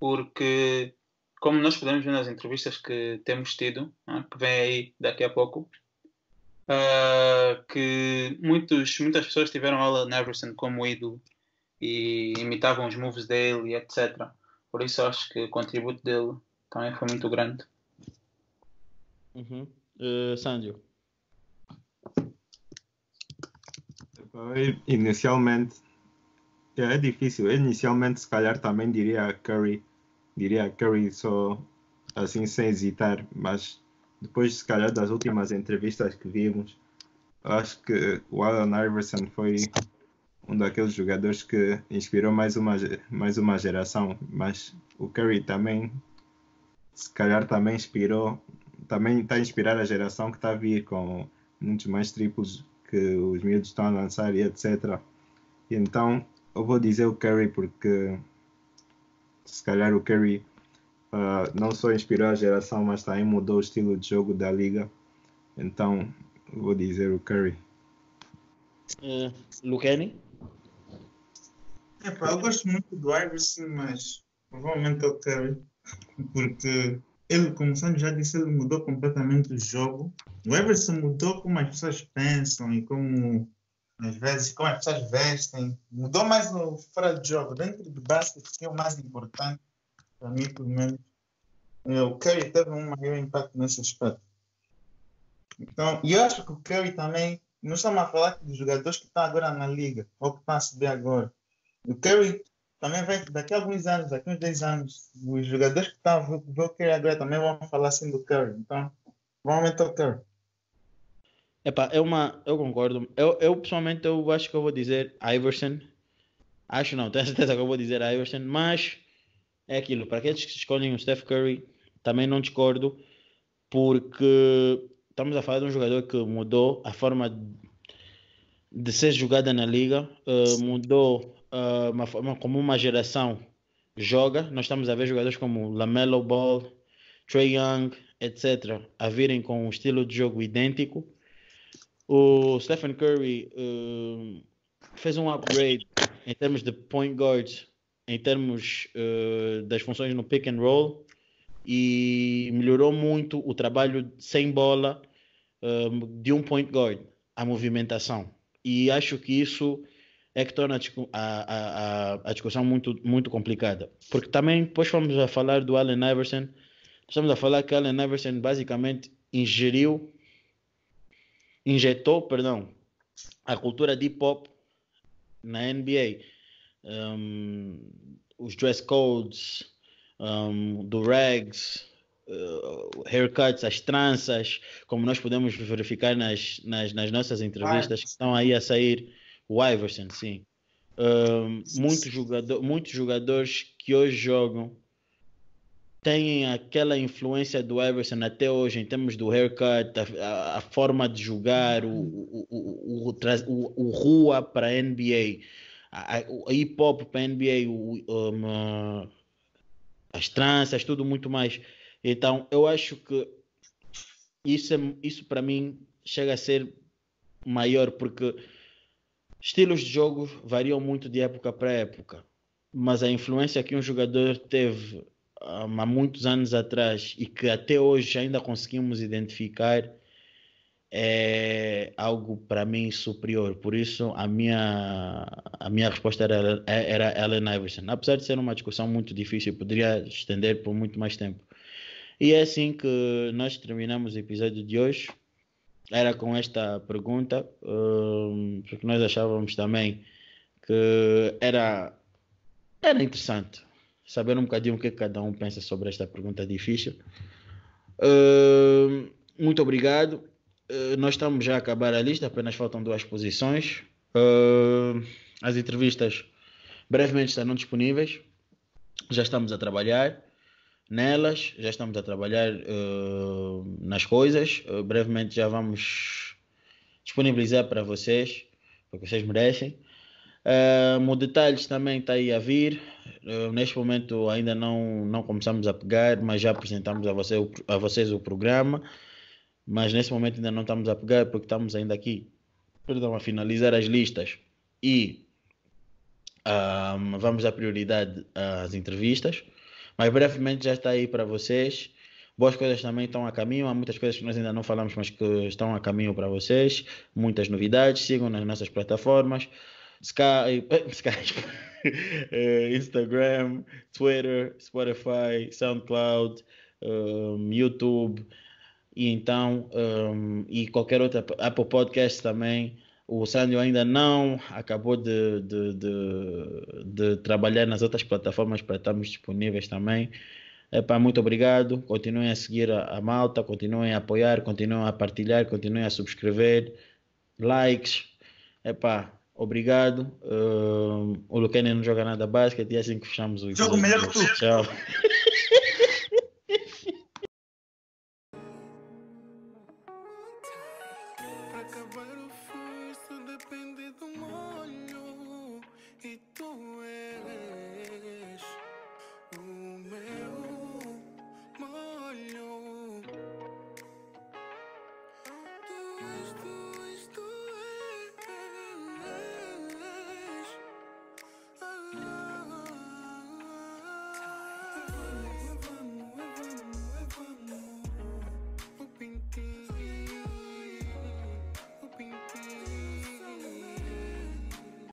porque como nós podemos ver nas entrevistas que temos tido, né, que vem aí daqui a pouco, ah, que muitos, muitas pessoas tiveram Allen Iverson como ídolo e imitavam os moves dele e etc. Por isso acho que o contributo dele também foi muito grande. Uhum. Eh, Sandio. Eu, Inicialmente, é, difícil. Inicialmente, se calhar também diria Curry, diria Curry só assim sem hesitar, mas depois, se calhar, das últimas entrevistas que vimos, acho que o Allen Iverson foi um daqueles jogadores que inspirou mais uma, mais uma geração, mas o Curry também, se calhar, também inspirou, também está a inspirar a geração que está a vir com muitos mais triplos que os miúdos estão a lançar e etc. Então eu vou dizer o Curry porque se calhar o Curry uh, não só inspirou a geração, mas também mudou o estilo de jogo da liga. Então vou dizer o Curry. Uh, Lucani? É, pá, eu gosto muito do Iverson, mas provavelmente é o Curry, porque ele, como o Sandro já disse, ele mudou completamente o jogo. O Everson mudou como as pessoas pensam e como às vezes como as pessoas vestem. Mudou mais no fora de jogo. Dentro do basquete, que é o mais importante, para mim, pelo menos, é, o Curry teve um maior impacto nesse aspecto. Então, e eu acho que o Curry também, nós estamos a falar dos jogadores que estão agora na liga, ou que estão a subir agora. O Curry também vai, daqui a alguns anos, daqui a uns 10 anos, os jogadores que estão a ver o Curry agora também vão falar assim do Curry. Então, vão aumentar o Curry. Epá, é uma, eu concordo. Eu, eu pessoalmente eu acho que eu vou dizer Iverson. Acho não, tenho certeza que eu vou dizer Iverson, mas é aquilo. Para aqueles que escolhem o Steph Curry, também não discordo, porque estamos a falar de um jogador que mudou a forma de ser jogada na liga, uh, mudou uh, uma forma como uma geração joga. Nós estamos a ver jogadores como Lamelo Ball, Trey Young, etc., a virem com um estilo de jogo idêntico. O Stephen Curry uh, fez um upgrade em termos de point guards, em termos uh, das funções no pick and roll e melhorou muito o trabalho sem bola uh, de um point guard, a movimentação. E acho que isso é que torna a, a, a, discussão muito, muito complicada. Porque também, depois fomos a falar do Allen Iverson, estamos a falar que Allen Iverson basicamente ingeriu, injetou, perdão, a cultura de hip hop na NBA. Um, os dress codes, um, do rags, uh, haircuts, as tranças, como nós podemos verificar nas, nas, nas nossas entrevistas que estão aí a sair o Iverson, sim. Uh, muitos, jogador, muitos jogadores que hoje jogam têm aquela influência do Iverson até hoje, em termos do haircut, a, a forma de jogar, o, o, o, o, o rua para a NBA, a hip hop para a NBA, o, um, as tranças, tudo muito mais. Então, eu acho que isso, é, isso para mim chega a ser maior, porque Estilos de jogo variam muito de época para época, mas a influência que um jogador teve há muitos anos atrás e que até hoje ainda conseguimos identificar é algo para mim superior. Por isso, a minha, a minha resposta era, era Allen Iverson. Apesar de ser uma discussão muito difícil, poderia estender por muito mais tempo. E é assim que nós terminamos o episódio de hoje era com esta pergunta, um, porque nós achávamos também que era, era interessante saber um bocadinho o que cada um pensa sobre esta pergunta difícil. Uh, muito obrigado. Uh, nós estamos já a acabar a lista, apenas faltam duas posições. Uh, as entrevistas brevemente estarão disponíveis. Já estamos a trabalhar nelas, já estamos a trabalhar uh, nas coisas. Uh, brevemente já vamos disponibilizar para vocês, porque vocês merecem. Uh, o detalhes também está aí a vir. Uh, neste momento ainda não, não começamos a pegar, mas já apresentamos a, você, a vocês o programa. Mas nesse momento ainda não estamos a pegar porque estamos ainda aqui perdão, a finalizar as listas e vamos dar prioridade às entrevistas. Mas brevemente já está aí para vocês. Boas coisas também estão a caminho. Há muitas coisas que nós ainda não falamos, mas que estão a caminho para vocês. Muitas novidades. Sigam nas nossas plataformas. Skype, Skype eh, Instagram, Twitter, Spotify, SoundCloud, um, YouTube e então um, e qualquer outra Apple Podcast também o Sandro ainda não acabou de, de, de, de, trabalhar nas outras plataformas para estarmos disponíveis também. Epá, muito obrigado. Continuem a seguir a, a, malta, continuem a apoiar, continuem a partilhar, continuem a subscrever, likes. Epá, obrigado. Uh, o Lucane não joga nada basquete e é assim que fechamos o Jogo melhor que tu. Tchau.